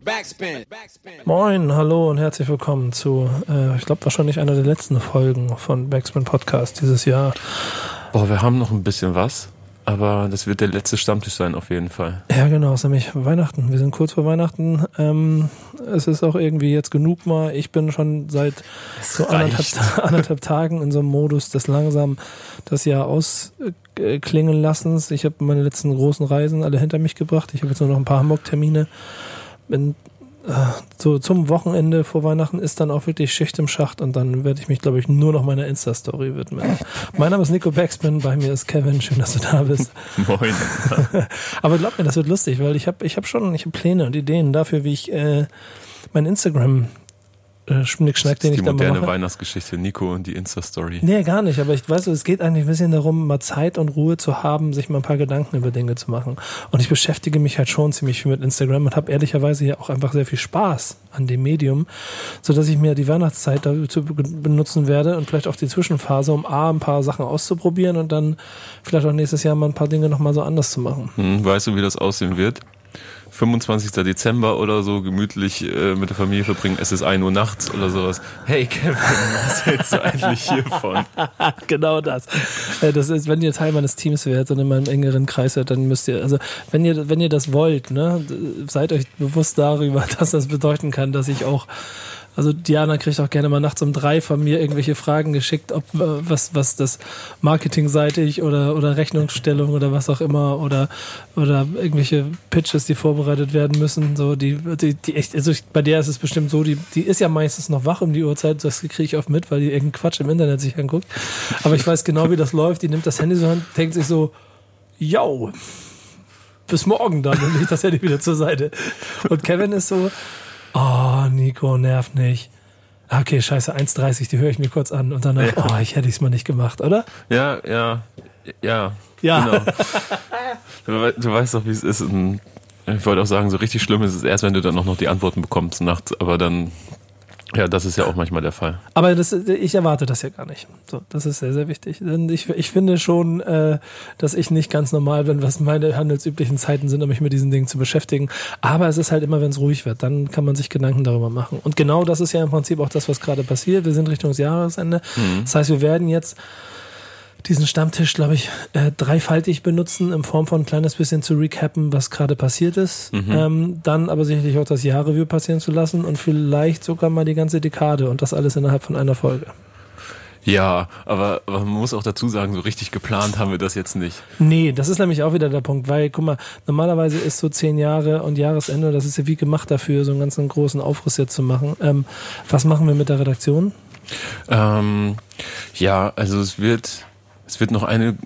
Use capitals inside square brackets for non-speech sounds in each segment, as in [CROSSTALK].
Backspin. Moin, hallo und herzlich willkommen zu, äh, ich glaube, wahrscheinlich einer der letzten Folgen von Backspin Podcast dieses Jahr. Boah, wir haben noch ein bisschen was. Aber das wird der letzte Stammtisch sein, auf jeden Fall. Ja, genau, es ist nämlich Weihnachten. Wir sind kurz vor Weihnachten. Ähm, es ist auch irgendwie jetzt genug mal. Ich bin schon seit so anderthalb, anderthalb, Tagen in so einem Modus des langsam das Jahr ausklingen lassens. Ich habe meine letzten großen Reisen alle hinter mich gebracht. Ich habe jetzt nur noch ein paar Hamburg-Termine. Bin so zum Wochenende vor Weihnachten ist dann auch wirklich Schicht im Schacht und dann werde ich mich, glaube ich, nur noch meiner Insta-Story widmen. mein Name ist Nico Backspin, bei mir ist Kevin, schön, dass du da bist. [LAUGHS] Moin. [LAUGHS] Aber glaub mir, das wird lustig, weil ich habe ich hab schon, ich habe Pläne und Ideen dafür, wie ich äh, mein Instagram äh, Schnickschnack, den ich da mache. Die moderne Weihnachtsgeschichte, Nico und die Insta-Story. Nee, gar nicht, aber ich weiß, es geht eigentlich ein bisschen darum, mal Zeit und Ruhe zu haben, sich mal ein paar Gedanken über Dinge zu machen. Und ich beschäftige mich halt schon ziemlich viel mit Instagram und habe ehrlicherweise hier auch einfach sehr viel Spaß an dem Medium, so dass ich mir die Weihnachtszeit dazu benutzen werde und vielleicht auch die Zwischenphase, um A, ein paar Sachen auszuprobieren und dann vielleicht auch nächstes Jahr mal ein paar Dinge nochmal so anders zu machen. Hm, weißt du, wie das aussehen wird? 25. Dezember oder so gemütlich äh, mit der Familie verbringen. Es ist 1 Uhr nachts oder sowas. Hey Kevin, was hältst du eigentlich hiervon? [LAUGHS] genau das. Äh, das ist, wenn ihr Teil meines Teams werdet und in meinem engeren Kreis seid, dann müsst ihr, also wenn ihr, wenn ihr das wollt, ne, seid euch bewusst darüber, [LAUGHS] dass das bedeuten kann, dass ich auch also Diana kriegt auch gerne mal nachts um drei von mir irgendwelche Fragen geschickt, ob äh, was, was das marketingseitig oder, oder Rechnungsstellung oder was auch immer oder, oder irgendwelche Pitches, die vorbereitet werden müssen. So, die, die, die echt, also ich, bei der ist es bestimmt so, die, die ist ja meistens noch wach um die Uhrzeit, das kriege ich oft mit, weil die irgendeinen Quatsch im Internet sich anguckt. Aber ich weiß genau, wie das läuft. Die nimmt das Handy so an, denkt sich so, yo, bis morgen dann und legt das Handy wieder zur Seite. Und Kevin ist so, oh, Nico, nerv nicht. Ah, okay, scheiße, 1,30, die höre ich mir kurz an und danach, ja. oh, ich hätte es mal nicht gemacht, oder? Ja, ja, ja. Ja. Genau. [LAUGHS] du, du weißt doch, wie es ist. ich wollte auch sagen, so richtig schlimm ist es erst, wenn du dann auch noch die Antworten bekommst nachts, aber dann ja, das ist ja auch manchmal der Fall. Aber das, ich erwarte das ja gar nicht. So, das ist sehr, sehr wichtig. Denn ich, ich finde schon, äh, dass ich nicht ganz normal bin, was meine handelsüblichen Zeiten sind, um mich mit diesen Dingen zu beschäftigen. Aber es ist halt immer, wenn es ruhig wird, dann kann man sich Gedanken darüber machen. Und genau das ist ja im Prinzip auch das, was gerade passiert. Wir sind Richtung Jahresende. Mhm. Das heißt, wir werden jetzt diesen Stammtisch, glaube ich, äh, dreifaltig benutzen, in Form von ein kleines bisschen zu recappen, was gerade passiert ist. Mhm. Ähm, dann aber sicherlich auch das Jahrreview passieren zu lassen und vielleicht sogar mal die ganze Dekade und das alles innerhalb von einer Folge. Ja, aber, aber man muss auch dazu sagen, so richtig geplant haben wir das jetzt nicht. Nee, das ist nämlich auch wieder der Punkt, weil, guck mal, normalerweise ist so zehn Jahre und Jahresende, das ist ja wie gemacht dafür, so einen ganzen großen Aufriss jetzt zu machen. Ähm, was machen wir mit der Redaktion? Ähm, ja, also es wird es wird noch eine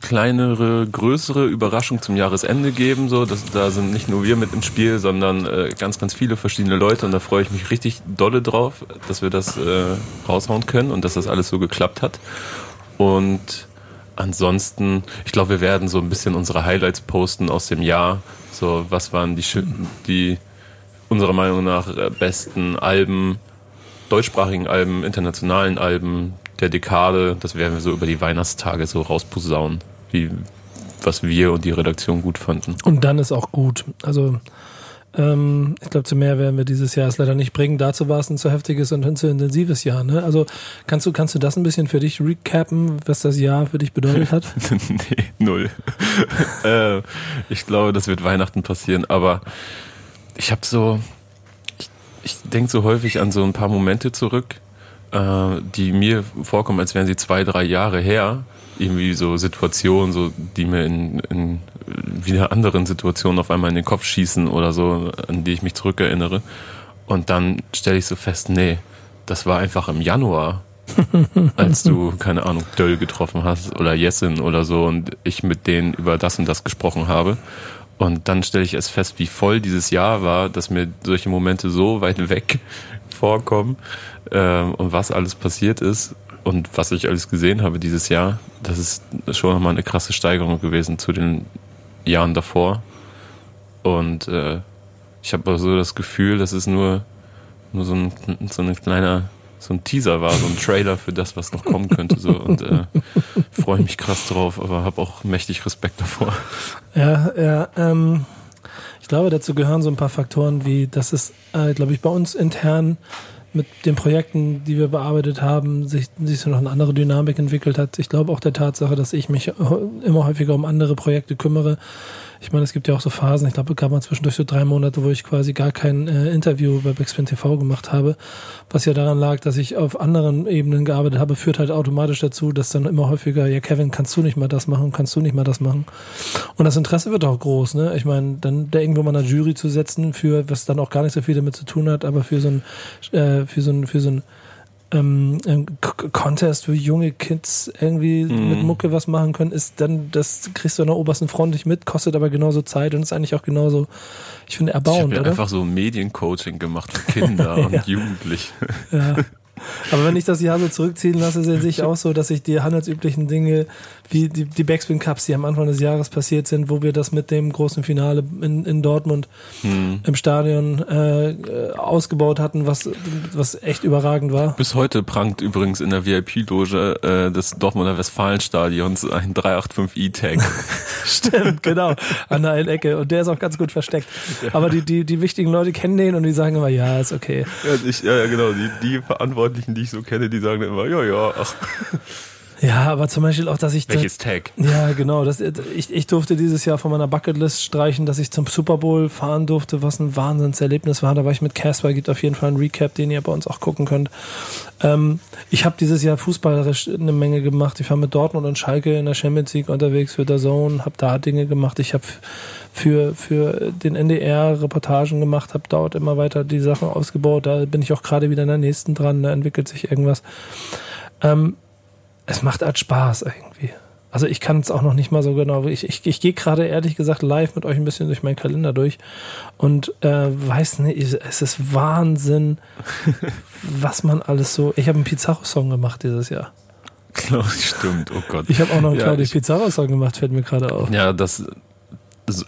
kleinere, größere Überraschung zum Jahresende geben. So, das, da sind nicht nur wir mit im Spiel, sondern äh, ganz, ganz viele verschiedene Leute. Und da freue ich mich richtig dolle drauf, dass wir das äh, raushauen können und dass das alles so geklappt hat. Und ansonsten, ich glaube, wir werden so ein bisschen unsere Highlights posten aus dem Jahr. So, was waren die, die unserer Meinung nach äh, besten Alben, deutschsprachigen Alben, internationalen Alben, der Dekade, das werden wir so über die Weihnachtstage so rausposaunen, wie, was wir und die Redaktion gut fanden. Und dann ist auch gut. Also ähm, ich glaube, zu mehr werden wir dieses Jahr es leider nicht bringen. Dazu war es ein zu heftiges und ein zu intensives Jahr. Ne? Also kannst du, kannst du das ein bisschen für dich recappen, was das Jahr für dich bedeutet hat? [LAUGHS] nee, null. [LAUGHS] äh, ich glaube, das wird Weihnachten passieren, aber ich habe so, ich, ich denke so häufig an so ein paar Momente zurück, äh, die mir vorkommen, als wären sie zwei, drei Jahre her. Irgendwie so Situationen, so, die mir in, in wieder anderen Situationen auf einmal in den Kopf schießen oder so, an die ich mich zurückerinnere. Und dann stelle ich so fest, nee, das war einfach im Januar, [LAUGHS] als du, keine Ahnung, Döll getroffen hast oder Jessin oder so und ich mit denen über das und das gesprochen habe. Und dann stelle ich erst fest, wie voll dieses Jahr war, dass mir solche Momente so weit weg vorkommen äh, und was alles passiert ist und was ich alles gesehen habe dieses Jahr, das ist schon nochmal eine krasse Steigerung gewesen zu den Jahren davor. Und äh, ich habe so das Gefühl, dass es nur, nur so, ein, so ein kleiner so ein Teaser war, so ein Trailer für das, was noch kommen könnte. So. Und äh, freue mich krass drauf, aber habe auch mächtig Respekt davor. Ja, ja, ähm, Ich glaube, dazu gehören so ein paar Faktoren wie, dass es, äh, glaube ich, bei uns intern mit den Projekten, die wir bearbeitet haben, sich, sich so noch eine andere Dynamik entwickelt hat. Ich glaube auch der Tatsache, dass ich mich immer häufiger um andere Projekte kümmere, ich meine, es gibt ja auch so Phasen, ich glaube, es gab mal zwischendurch so drei Monate, wo ich quasi gar kein äh, Interview bei Backspin TV gemacht habe, was ja daran lag, dass ich auf anderen Ebenen gearbeitet habe, führt halt automatisch dazu, dass dann immer häufiger, ja Kevin, kannst du nicht mal das machen, kannst du nicht mal das machen. Und das Interesse wird auch groß, ne? Ich meine, dann da irgendwo mal eine Jury zu setzen, für was dann auch gar nicht so viel damit zu tun hat, aber für so ein, äh, für so ein, für so ein ähm, Contest, wo junge Kids irgendwie mm. mit Mucke was machen können, ist dann, das kriegst du an der obersten Front nicht mit, kostet aber genauso Zeit und ist eigentlich auch genauso, ich finde, erbauend. Ich habe ja einfach so Mediencoaching gemacht für Kinder [LAUGHS] ja. und Jugendliche. Ja. Aber wenn ich das Jahr so zurückziehen lasse, sehe ich auch so, dass ich die handelsüblichen Dinge, wie die, die Backspin Cups, die am Anfang des Jahres passiert sind, wo wir das mit dem großen Finale in, in Dortmund hm. im Stadion äh, ausgebaut hatten, was, was echt überragend war. Bis heute prangt übrigens in der VIP-Loge äh, des Dortmunder Westfalenstadions ein 385i-Tag. [LAUGHS] Stimmt, genau. An der einen Ecke. Und der ist auch ganz gut versteckt. Ja. Aber die, die, die wichtigen Leute kennen den und die sagen immer, ja, ist okay. Ja, ich, ja genau. Die, die Verantwortlichen, die ich so kenne, die sagen immer, ja, ja, ach. Ja, aber zum Beispiel auch, dass ich. Welches Tag? Ja, genau. Das, ich, ich durfte dieses Jahr von meiner Bucketlist streichen, dass ich zum Super Bowl fahren durfte, was ein Wahnsinnserlebnis war. Da war ich mit Casper, gibt auf jeden Fall einen Recap, den ihr bei uns auch gucken könnt. Ähm, ich habe dieses Jahr fußballerisch eine Menge gemacht. Ich war mit Dortmund und Schalke in der Champions League unterwegs für der Zone, habe da Dinge gemacht. Ich habe für, für den NDR Reportagen gemacht, habe dort immer weiter die Sachen ausgebaut. Da bin ich auch gerade wieder in der nächsten dran, da entwickelt sich irgendwas. Ähm, es macht halt Spaß irgendwie. Also ich kann es auch noch nicht mal so genau. Ich, ich, ich gehe gerade ehrlich gesagt live mit euch ein bisschen durch meinen Kalender durch und äh, weiß nicht, es ist Wahnsinn, [LAUGHS] was man alles so. Ich habe einen Pizarro-Song gemacht dieses Jahr. Claudia, stimmt, oh Gott. Ich habe auch noch einen ja, Claudia Pizarro-Song gemacht, fällt mir gerade auf. Ja, das,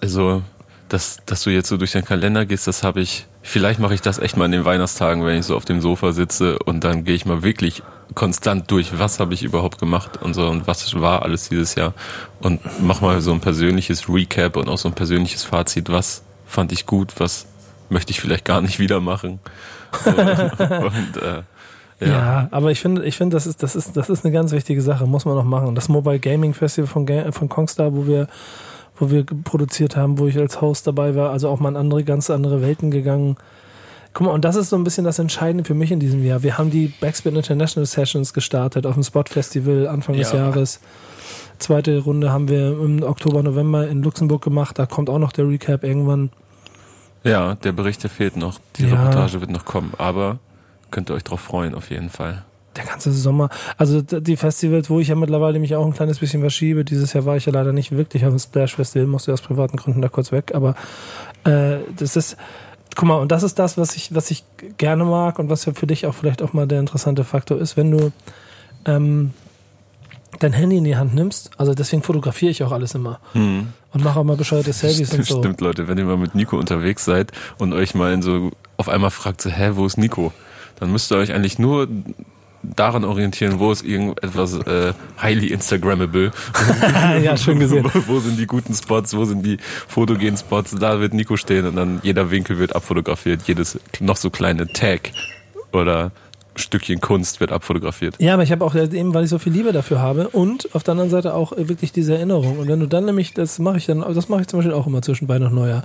also, dass, dass du jetzt so durch den Kalender gehst, das habe ich, vielleicht mache ich das echt mal in den Weihnachtstagen, wenn ich so auf dem Sofa sitze und dann gehe ich mal wirklich konstant durch, was habe ich überhaupt gemacht und so und was war alles dieses Jahr und mach mal so ein persönliches Recap und auch so ein persönliches Fazit, was fand ich gut, was möchte ich vielleicht gar nicht wieder machen. [LAUGHS] und, äh, ja. ja. aber ich finde, ich finde, das ist, das ist, das ist eine ganz wichtige Sache, muss man noch machen. Das Mobile Gaming Festival von, von Kongstar, wo wir, wo wir produziert haben, wo ich als Host dabei war, also auch mal in andere, ganz andere Welten gegangen. Guck mal, und das ist so ein bisschen das Entscheidende für mich in diesem Jahr. Wir haben die Backspin International Sessions gestartet auf dem Spot Festival Anfang ja. des Jahres. Zweite Runde haben wir im Oktober, November in Luxemburg gemacht. Da kommt auch noch der Recap irgendwann. Ja, der Bericht, der fehlt noch. Die ja. Reportage wird noch kommen. Aber könnt ihr euch drauf freuen, auf jeden Fall. Der ganze Sommer. Also die Festivals, wo ich ja mittlerweile mich auch ein kleines bisschen verschiebe. Dieses Jahr war ich ja leider nicht wirklich auf dem Splash Festival, musste aus privaten Gründen da kurz weg. Aber äh, das ist guck mal, und das ist das, was ich, was ich gerne mag und was ja für dich auch vielleicht auch mal der interessante Faktor ist, wenn du ähm, dein Handy in die Hand nimmst, also deswegen fotografiere ich auch alles immer hm. und mache auch mal bescheuerte [LAUGHS] Selfies stimmt, und so. Stimmt, Leute, wenn ihr mal mit Nico unterwegs seid und euch mal in so auf einmal fragt, so, hä, wo ist Nico? Dann müsst ihr euch eigentlich nur daran orientieren, wo ist irgendetwas äh, highly Instagrammable. [LAUGHS] ja, schön gesehen. [LAUGHS] wo, wo, sind die guten Spots, wo sind die fotogenen Spots? Da wird Nico stehen und dann jeder Winkel wird abfotografiert, jedes noch so kleine Tag oder Stückchen Kunst wird abfotografiert. Ja, aber ich habe auch eben, weil ich so viel Liebe dafür habe und auf der anderen Seite auch wirklich diese Erinnerung. Und wenn du dann nämlich, das mache ich dann, das mache ich zum Beispiel auch immer zwischen Weihnachten und Neujahr,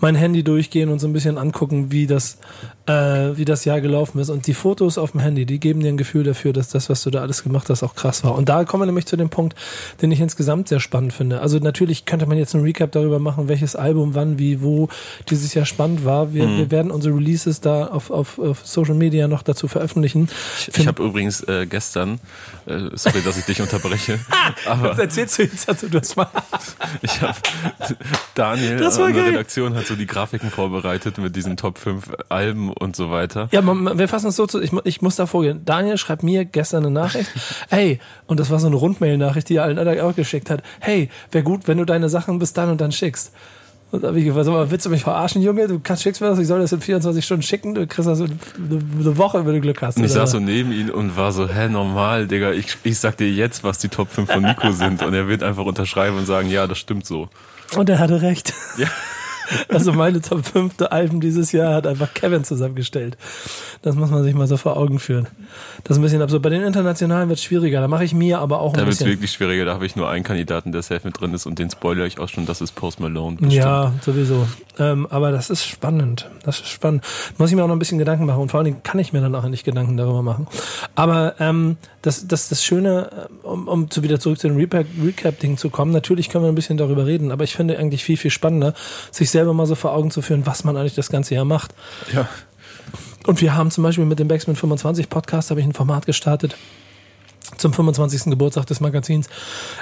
mein Handy durchgehen und so ein bisschen angucken, wie das, äh, wie das Jahr gelaufen ist. Und die Fotos auf dem Handy, die geben dir ein Gefühl dafür, dass das, was du da alles gemacht hast, auch krass war. Und da kommen wir nämlich zu dem Punkt, den ich insgesamt sehr spannend finde. Also natürlich könnte man jetzt einen Recap darüber machen, welches Album wann, wie, wo dieses Jahr spannend war. Wir, mhm. wir werden unsere Releases da auf, auf, auf Social Media noch dazu veröffentlichen. Ich, ich habe übrigens äh, gestern, äh, sorry, dass ich dich unterbreche, [LAUGHS] aber Was erzählst du jetzt? Also, du hast mal [LAUGHS] ich habe Daniel das war der Redaktion hat so die Grafiken vorbereitet mit diesen Top 5 Alben und so weiter. Ja, man, wir fassen es so zu, ich, ich muss da vorgehen. Daniel schreibt mir gestern eine Nachricht, [LAUGHS] hey, und das war so eine Rundmail-Nachricht, die er allen anderen auch geschickt hat, hey, wäre gut, wenn du deine Sachen bis dann und dann schickst. Und da habe ich gefragt, mal, willst du mich verarschen, Junge? Du kannst schickst mir das, ich soll das in 24 Stunden schicken, du kriegst das eine, eine Woche, wenn du Glück hast. Und ich saß so neben ihm und war so, hä, normal, Digga, ich, ich sag dir jetzt, was die Top 5 von Nico sind. Und er wird einfach unterschreiben und sagen, ja, das stimmt so. Und er hatte recht. Ja. [LAUGHS] Also meine Top 5 Alben dieses Jahr hat einfach Kevin zusammengestellt. Das muss man sich mal so vor Augen führen. Das ist ein bisschen absurd. Bei den internationalen wird es schwieriger. Da mache ich mir aber auch ein Da wird es bisschen. wirklich schwieriger. Da habe ich nur einen Kandidaten, der safe mit drin ist und den spoilere ich auch schon. Das ist Post Malone. bestimmt. Ja, sowieso. Ähm, aber das ist spannend. Das ist spannend. Muss ich mir auch noch ein bisschen Gedanken machen und vor allen Dingen kann ich mir dann auch nicht Gedanken darüber machen. Aber ähm, das, das, das Schöne, äh, um, um zu wieder zurück zu dem Recap- Recap-Ding zu kommen, natürlich können wir ein bisschen darüber reden, aber ich finde eigentlich viel, viel spannender, sich selber mal so vor Augen zu führen, was man eigentlich das ganze Jahr macht. Ja. Und wir haben zum Beispiel mit dem Backspin 25 Podcast habe ich ein Format gestartet zum 25. Geburtstag des Magazins,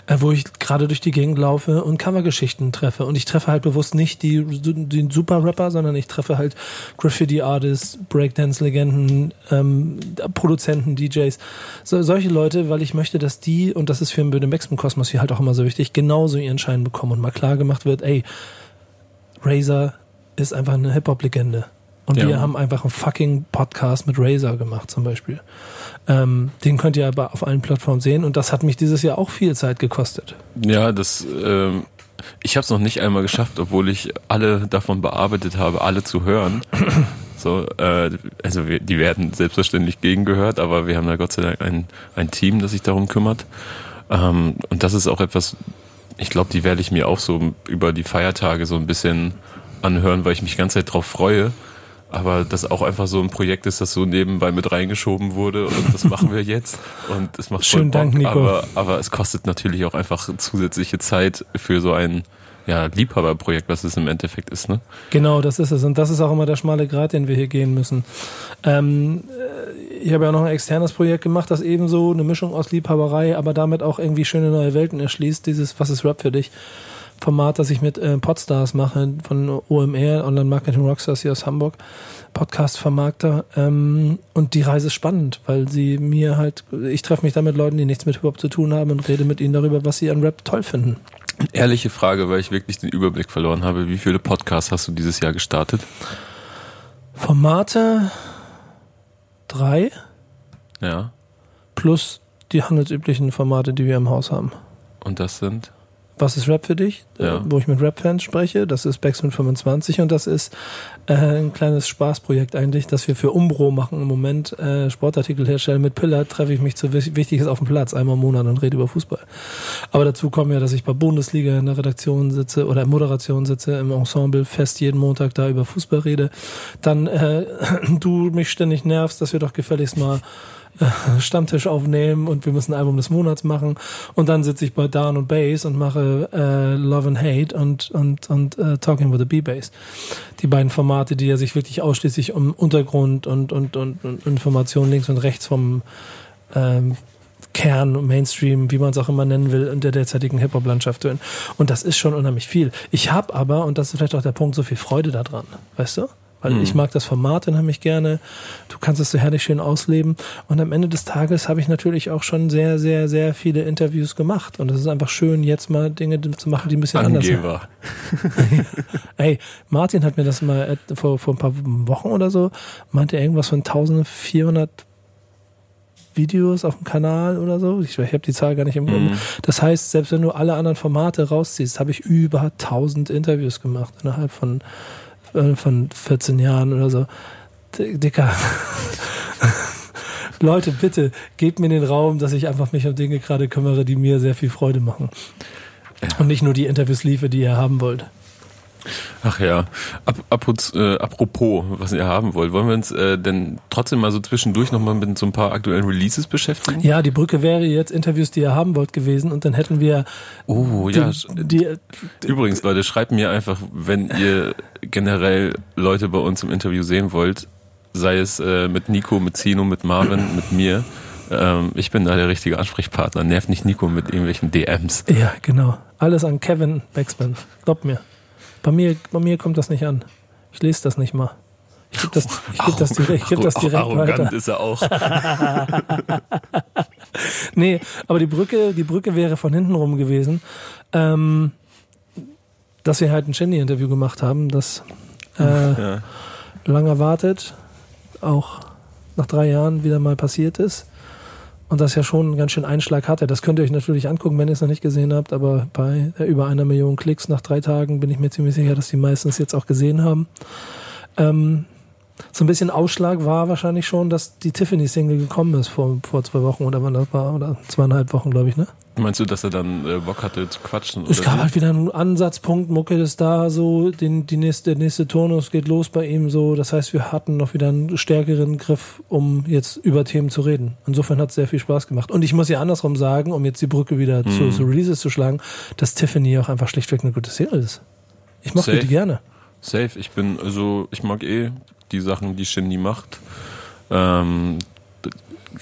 äh, wo ich gerade durch die Gegend laufe und Covergeschichten treffe. Und ich treffe halt bewusst nicht die, die Super-Rapper, sondern ich treffe halt Graffiti-Artists, Breakdance-Legenden, ähm, Produzenten, DJs, so, solche Leute, weil ich möchte, dass die, und das ist für den Backspin-Kosmos hier halt auch immer so wichtig, genauso ihren Schein bekommen und mal klar gemacht wird, ey, Razer ist einfach eine Hip-Hop-Legende. Und Ja. wir haben einfach einen fucking Podcast mit Razer gemacht, zum Beispiel. Ähm, den könnt ihr aber auf allen Plattformen sehen und das hat mich dieses Jahr auch viel Zeit gekostet. Ja, das. Ähm, ich habe es noch nicht einmal geschafft, obwohl ich alle davon bearbeitet habe, alle zu hören. [CLEARS THROAT] So, äh, also wir, die werden selbstverständlich gegengehört, aber wir haben da Gott sei Dank ein, ein Team, das sich darum kümmert. Ähm, und das ist auch etwas, ich glaube, die werde ich mir auch so über die Feiertage so ein bisschen anhören, weil ich mich die ganze Zeit drauf freue. Aber das auch einfach so ein Projekt ist, das so nebenbei mit reingeschoben wurde und das machen wir [LAUGHS] jetzt. Und es macht voll Schönen Dank, Nico. Aber, aber es kostet natürlich auch einfach zusätzliche Zeit für so ein ja, Liebhaberprojekt, was es im Endeffekt ist. Ne? Genau, das ist es. Und das ist auch immer der schmale Grat, den wir hier gehen müssen. Ähm, äh, ich habe ja auch noch ein externes Projekt gemacht, das ebenso eine Mischung aus Liebhaberei, aber damit auch irgendwie schöne neue Welten erschließt. Dieses Was ist Rap für dich? Format, das ich mit äh, Podstars mache, von OMR, Online Marketing Rockstars hier aus Hamburg, Podcast-Vermarkter. Ähm, und die Reise ist spannend, weil sie mir halt, ich treffe mich da mit Leuten, die nichts mit Hip-Hop zu tun haben und rede mit ihnen darüber, was sie an Rap toll finden. Ehrliche Frage, weil ich wirklich den Überblick verloren habe. Wie viele Podcasts hast du dieses Jahr gestartet? Formate drei Ja. plus die handelsüblichen Formate, die wir im Haus haben. Und das sind? Was ist Rap für dich? Ja. Äh, wo ich mit Rap-Fans spreche. Das ist Backspin 25 und das ist äh, ein kleines Spaßprojekt eigentlich, das wir für Umbro machen im Moment. Äh, Sportartikel herstellen. Mit Pillar treffe ich mich zu Wichtiges auf dem Platz einmal im Monat und rede über Fußball. Aber dazu kommen ja, dass ich bei Bundesliga in der Redaktion sitze oder in Moderation sitze, im Ensemble fest jeden Montag da über Fußball rede. Dann äh, [CLEARS THROAT] du mich ständig nervst, dass wir doch gefälligst mal [LAUGHS] Stammtisch aufnehmen und wir müssen ein Album des Monats machen und dann sitze ich bei Down und Bass und mache äh, Love and Hate und und und äh, Talking with the B-Bass. Die beiden Formate, die ja sich wirklich ausschließlich um Untergrund und und und, und Informationen links und rechts vom ähm, Kern, Mainstream, wie man es auch immer nennen will, in der derzeitigen Hip-Hop-Landschaft hören. Und das ist schon unheimlich viel. Ich habe aber, und das ist vielleicht auch der Punkt, so viel Freude daran, weißt du? Weil Mhm. ich mag das Format unheimlich gerne. Du kannst es so herrlich schön ausleben. Und am Ende des Tages habe ich natürlich auch schon sehr, sehr, sehr viele Interviews gemacht. Und es ist einfach schön, jetzt mal Dinge zu machen, die ein bisschen anders sind. Angeber. [LAUGHS] Ey, Martin hat mir das mal äh, vor, vor ein paar Wochen oder so, meinte irgendwas von 1400 Videos auf dem Kanal oder so. Ich, ich habe die Zahl gar nicht im Mhm. Das heißt, selbst wenn du alle anderen Formate rausziehst, habe ich über 1000 Interviews gemacht innerhalb von, von 14 Jahren oder so. Dicker. [LAUGHS] Leute, bitte, gebt mir den Raum, dass ich einfach mich um Dinge gerade kümmere, die mir sehr viel Freude machen. Und nicht nur die Interviews liefere, die ihr haben wollt. Ach ja. Ap apropos, äh, apropos, was ihr haben wollt, wollen wir uns äh, denn trotzdem mal so zwischendurch nochmal mit so ein paar aktuellen Releases beschäftigen? Ja, die Brücke wäre jetzt Interviews, die ihr haben wollt gewesen und dann hätten wir Oh, die, ja. die, Übrigens, Leute, schreibt mir einfach, wenn ihr generell Leute bei uns im Interview sehen wollt, sei es äh, mit Nico, mit Zino, mit Marvin, mit mir. Ähm, ich bin da der richtige Ansprechpartner. Nervt nicht Nico mit irgendwelchen DMs. ja, genau. Alles an Kevin Backspin. Glaubt mir. Bei mir, bei mir kommt das nicht an. Ich lese das nicht mal. Ich gebe das, ich geb das direkt, ich geb das direkt arrogant weiter. ist er auch. [LAUGHS] Nee, aber die Brücke, die Brücke wäre von hinten rum gewesen, ähm, dass wir halt ein Shindy-Interview gemacht haben, das äh, ja. lang erwartet, auch nach drei Jahren wieder mal passiert ist. Und das ja schon einen ganz schön Einschlag hatte. Das könnt ihr euch natürlich angucken, wenn ihr es noch nicht gesehen habt. Aber bei über einer Million Klicks nach drei Tagen bin ich mir ziemlich sicher, dass die meisten es jetzt auch gesehen haben. Ähm, so ein bisschen Ausschlag war wahrscheinlich schon, dass die Tiffany-Single gekommen ist vor, vor zwei Wochen oder wann das war, oder zweieinhalb Wochen, glaube ich, ne? Meinst du, dass er dann äh, Bock hatte zu quatschen? Es gab halt wieder einen Ansatzpunkt, Mucke ist da, so, den, die nächste, der nächste Turnus geht los bei ihm, so. Das heißt, wir hatten noch wieder einen stärkeren Griff, um jetzt über Themen zu reden. Insofern hat es sehr viel Spaß gemacht. Und ich muss ja andersrum sagen, um jetzt die Brücke wieder mhm. zu, zu Releases zu schlagen, dass Tiffany auch einfach schlichtweg eine gute Serie ist. Ich mochte die gerne. Safe. Ich bin, also, ich mag eh die Sachen, die Shindy macht. Ähm,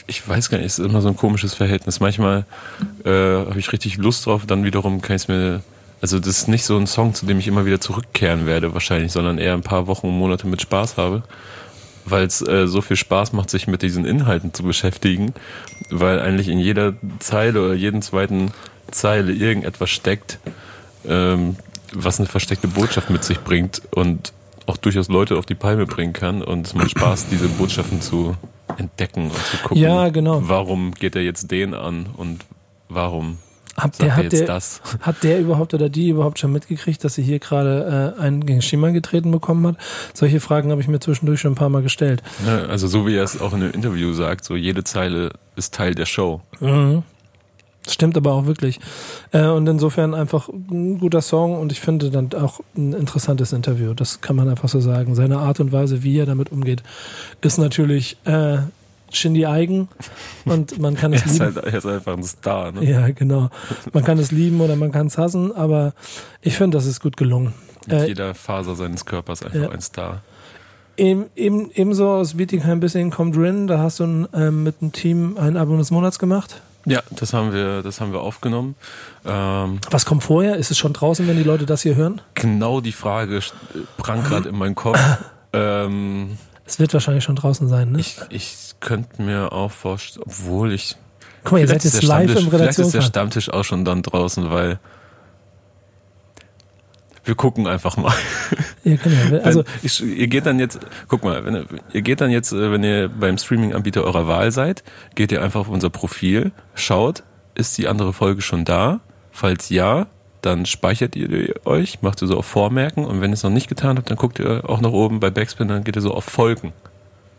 ich weiß gar nicht, es ist immer so ein komisches Verhältnis. Manchmal äh, habe ich richtig Lust drauf, dann wiederum kann ich es mir. Also das ist nicht so ein Song, zu dem ich immer wieder zurückkehren werde wahrscheinlich, sondern eher ein paar Wochen und Monate mit Spaß habe, weil es äh, so viel Spaß macht, sich mit diesen Inhalten zu beschäftigen, weil eigentlich in jeder Zeile oder jeden zweiten Zeile irgendetwas steckt, ähm, was eine versteckte Botschaft mit sich bringt und auch durchaus Leute auf die Palme bringen kann und es macht Spaß, diese Botschaften zu entdecken und zu gucken, ja, genau. warum geht er jetzt den an und warum hat der, hat, der, das? hat der überhaupt oder die überhaupt schon mitgekriegt, dass sie hier gerade äh, einen gegen Schimmer getreten bekommen hat? Solche Fragen habe ich mir zwischendurch schon ein paar Mal gestellt. Ja, also so wie er es auch in einem Interview sagt, so jede Zeile ist Teil der Show. Mhm. Stimmt aber auch wirklich. Äh, und insofern einfach ein guter Song und ich finde dann auch ein interessantes Interview. Das kann man einfach so sagen. Seine Art und Weise, wie er damit umgeht, ist natürlich äh, Shindy eigen und man kann [LAUGHS] es er lieben. Halt, er ist einfach ein Star, ne? Ja, genau. Man kann es lieben oder man kann es hassen, aber ich finde, das ist gut gelungen. Mit äh, jeder Faser seines Körpers einfach ja. ein Star. Eben, eben, ebenso aus Bietigheim bis in kommt Rin, da hast du ein, äh, mit einem Team ein Album des Monats gemacht. Ja, das haben wir, das haben wir aufgenommen. Ähm, Was kommt vorher? Ist es schon draußen, wenn die Leute das hier hören? Genau die Frage prangt gerade in meinem Kopf. [LAUGHS] ähm, es wird wahrscheinlich schon draußen sein, ne? Ich, ich könnte mir auch vorstellen, obwohl ich. Guck mal, ihr seid jetzt live im Redaktion. Vielleicht ist der Stammtisch auch schon dann draußen, weil wir gucken einfach mal. [LAUGHS] Ihr, ja, also ich, ihr geht dann jetzt, guck mal, wenn, ihr geht dann jetzt, äh, wenn ihr beim Streaming-Anbieter eurer Wahl seid, geht ihr einfach auf unser Profil, schaut, ist die andere Folge schon da? Falls ja, dann speichert ihr euch, macht ihr so auf Vormerken und wenn ihr es noch nicht getan habt, dann guckt ihr auch nach oben bei Backspin, dann geht ihr so auf Folgen.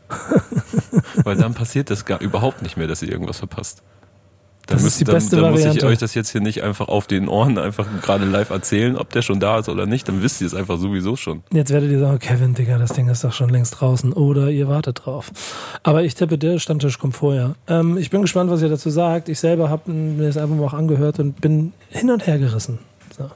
[LAUGHS] Weil dann passiert das gar überhaupt nicht mehr, dass ihr irgendwas verpasst. Dann das müsst, ist die beste dann, dann Variante. muss ich euch das jetzt hier nicht einfach auf den Ohren einfach gerade live erzählen, ob der schon da ist oder nicht. Dann wisst ihr es einfach sowieso schon. Jetzt werdet ihr sagen, Kevin, Digga, das Ding ist doch schon längst draußen. Oder ihr wartet drauf. Aber ich tippe, der Stammtisch kommt vorher. Ähm, ich bin gespannt, was ihr dazu sagt. Ich selber habe mir das Album auch angehört und bin hin und her gerissen. So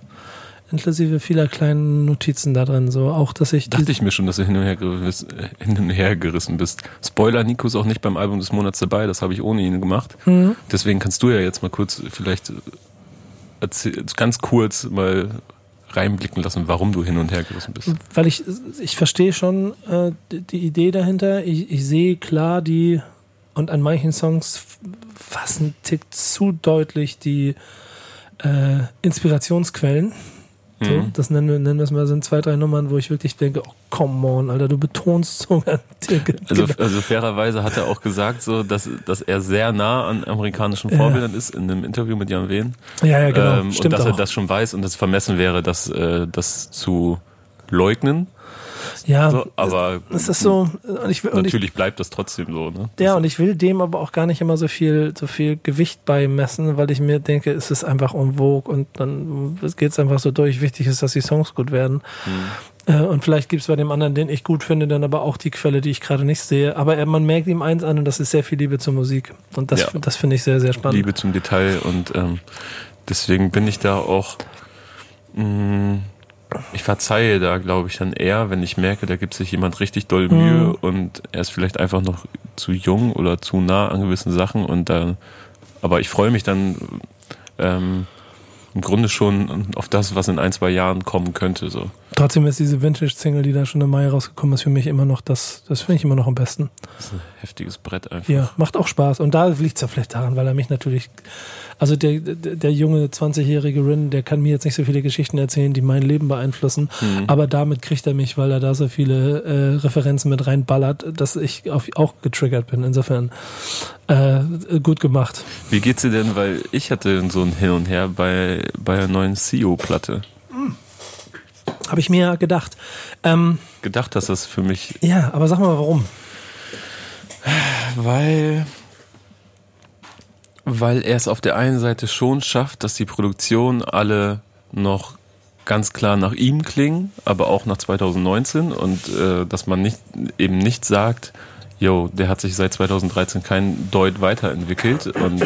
inklusive vieler kleinen Notizen da drin. So auch, dass ich. Dachte ich mir schon, dass du hin und her, gerissen, hin und her gerissen bist. Spoiler, Nico ist auch nicht beim Album des Monats dabei, das habe ich ohne ihn gemacht. Mhm. Deswegen kannst du ja jetzt mal kurz vielleicht erzähl, ganz kurz mal reinblicken lassen, warum du hin und her gerissen bist. Weil ich, ich verstehe schon äh, die Idee dahinter. Ich, ich sehe klar die, und an manchen Songs fast ein Tick zu deutlich die äh, Inspirationsquellen. So, mhm. Das nennen wir, nennen wir es mal, sind zwei, drei Nummern, wo ich wirklich denke, oh, come on, Alter, du betonst so. also, also fairerweise hat er auch gesagt, so, dass, dass er sehr nah an amerikanischen Vorbildern ja. ist, in einem Interview mit Jan Wehn. Ja, ja, genau. Ähm, und dass auch. er das schon weiß und es vermessen wäre, das, äh, das zu leugnen. Ja, so, aber es ist so. Und ich, und natürlich ich, bleibt das trotzdem so. Ne? Ja, und ich will dem aber auch gar nicht immer so viel, so viel Gewicht beimessen, weil ich mir denke, es ist einfach unwog und dann geht es einfach so durch. Wichtig ist, dass die Songs gut werden. Hm. Äh, und vielleicht gibt es bei dem anderen, den ich gut finde, dann aber auch die Quelle, die ich gerade nicht sehe. Aber man merkt ihm eins an und das ist sehr viel Liebe zur Musik. Und das, ja. das finde ich sehr, sehr spannend. Liebe zum Detail und ähm, deswegen bin ich da auch. Mh, mm, ich verzeihe da, glaube ich, dann eher, wenn ich merke, da gibt sich jemand richtig doll Mühe mhm. und er ist vielleicht einfach noch zu jung oder zu nah an gewissen Sachen und dann, aber ich freue mich dann ähm, im Grunde schon auf das, was in ein, zwei Jahren kommen könnte. So. Trotzdem ist diese Vintage-Single, die da schon im Mai rausgekommen ist, für mich immer noch das, das finde ich immer noch am besten. Das ist ein heftiges Brett einfach. Ja, macht auch Spaß. Und da liegt es ja vielleicht daran, weil er mich natürlich, also der, der, junge 20-jährige Rin, der kann mir jetzt nicht so viele Geschichten erzählen, die mein Leben beeinflussen. Mhm. Aber damit kriegt er mich, weil er da so viele äh, Referenzen mit reinballert, dass ich auf, auch getriggert bin. Insofern äh, gut gemacht. Wie geht's dir denn? Weil ich hatte so ein Hin und Her bei, bei der neuen CEO-Platte. Habe ich mir gedacht. Ähm, Gedacht, dass das für mich, ja, aber sag mal warum. weil, weil er es auf der einen Seite schon schafft, dass die Produktionen alle noch ganz klar nach ihm klingen, aber auch nach 2019 und äh, dass man nicht eben nicht sagt, yo, der hat sich seit 2013 kein Deut weiterentwickelt und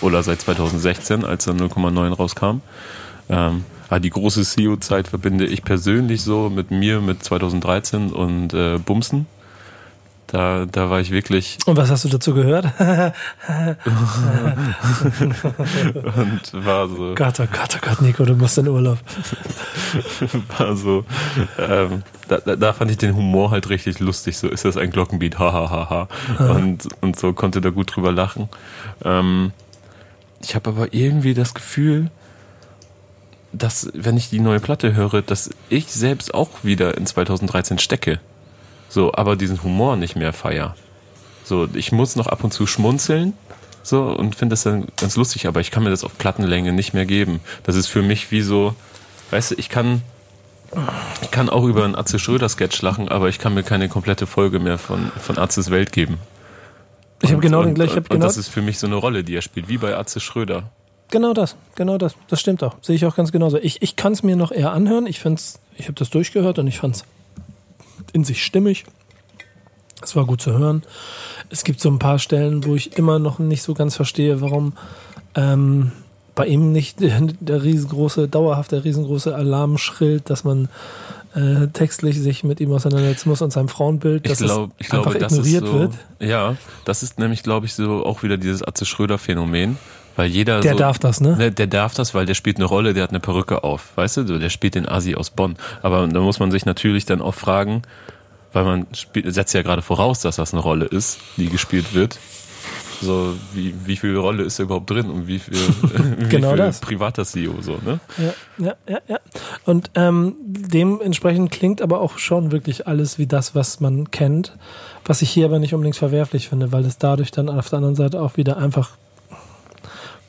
oder seit 2016, als dann 0,9 rauskam. Ähm, aber die große CEO-Zeit verbinde ich persönlich so mit mir mit 2013 und äh, Bumsen. Da, da war ich wirklich Und was hast du dazu gehört? [LAUGHS] und war so, Gott, oh Gott, oh Gott, Nico, du musst in Urlaub. [LAUGHS] war so, ähm, da, da, da fand ich den Humor halt richtig lustig. So ist das ein Glockenbeat, ha ha ha ha. Und, und so konnte da gut drüber lachen. Ähm, ich habe aber irgendwie das Gefühl, dass, wenn ich die neue Platte höre, dass ich selbst auch wieder in 2013 stecke. So, aber diesen Humor nicht mehr feier. So, ich muss noch ab und zu schmunzeln. So, und finde das dann ganz lustig, aber ich kann mir das auf Plattenlänge nicht mehr geben. Das ist für mich wie so, weißt du, ich kann, ich kann auch über einen Atze Schröder Sketch lachen, aber ich kann mir keine komplette Folge mehr von, von Atzes Welt geben. Ich habe Und- genau den und, gleichen, ich und, hab genau, und das ist für mich so eine Rolle, die er spielt, wie bei Atze Schröder. Genau das, genau das. Das stimmt auch. Sehe ich auch ganz genauso. Ich, ich kann es mir noch eher anhören. Ich find's, ich habe das durchgehört und ich fand's in sich stimmig. Es war gut zu hören. Es gibt so ein paar Stellen, wo ich immer noch nicht so ganz verstehe, warum ähm, bei ihm nicht der, [LAUGHS] der riesengroße, dauerhafte, riesengroße Alarm schrillt, dass man äh, textlich sich mit ihm auseinandersetzen muss und seinem Frauenbild, Ich, dass glaub, es ich glaube, einfach das ist ignoriert so, wird. Ja, das ist nämlich, glaube ich, so auch wieder dieses Atze Schröder-Phänomen. Weil jeder Der so, darf das, ne? Der, der darf das, weil der spielt eine Rolle, der hat eine Perücke auf. Weißt du, der spielt den Asi aus Bonn. Aber da muss man sich natürlich dann auch fragen, weil man spielt, setzt ja gerade voraus, dass das eine Rolle ist, die gespielt wird. So, wie, wie viel Rolle ist da überhaupt drin und wie viel, [LAUGHS] wie Genau viel das. privater CEO, so, ne? Ja, ja, ja, ja. Und ähm, dementsprechend klingt aber auch schon wirklich alles wie das, was man kennt, was ich hier aber nicht unbedingt verwerflich finde, weil es dadurch dann auf der anderen Seite auch wieder einfach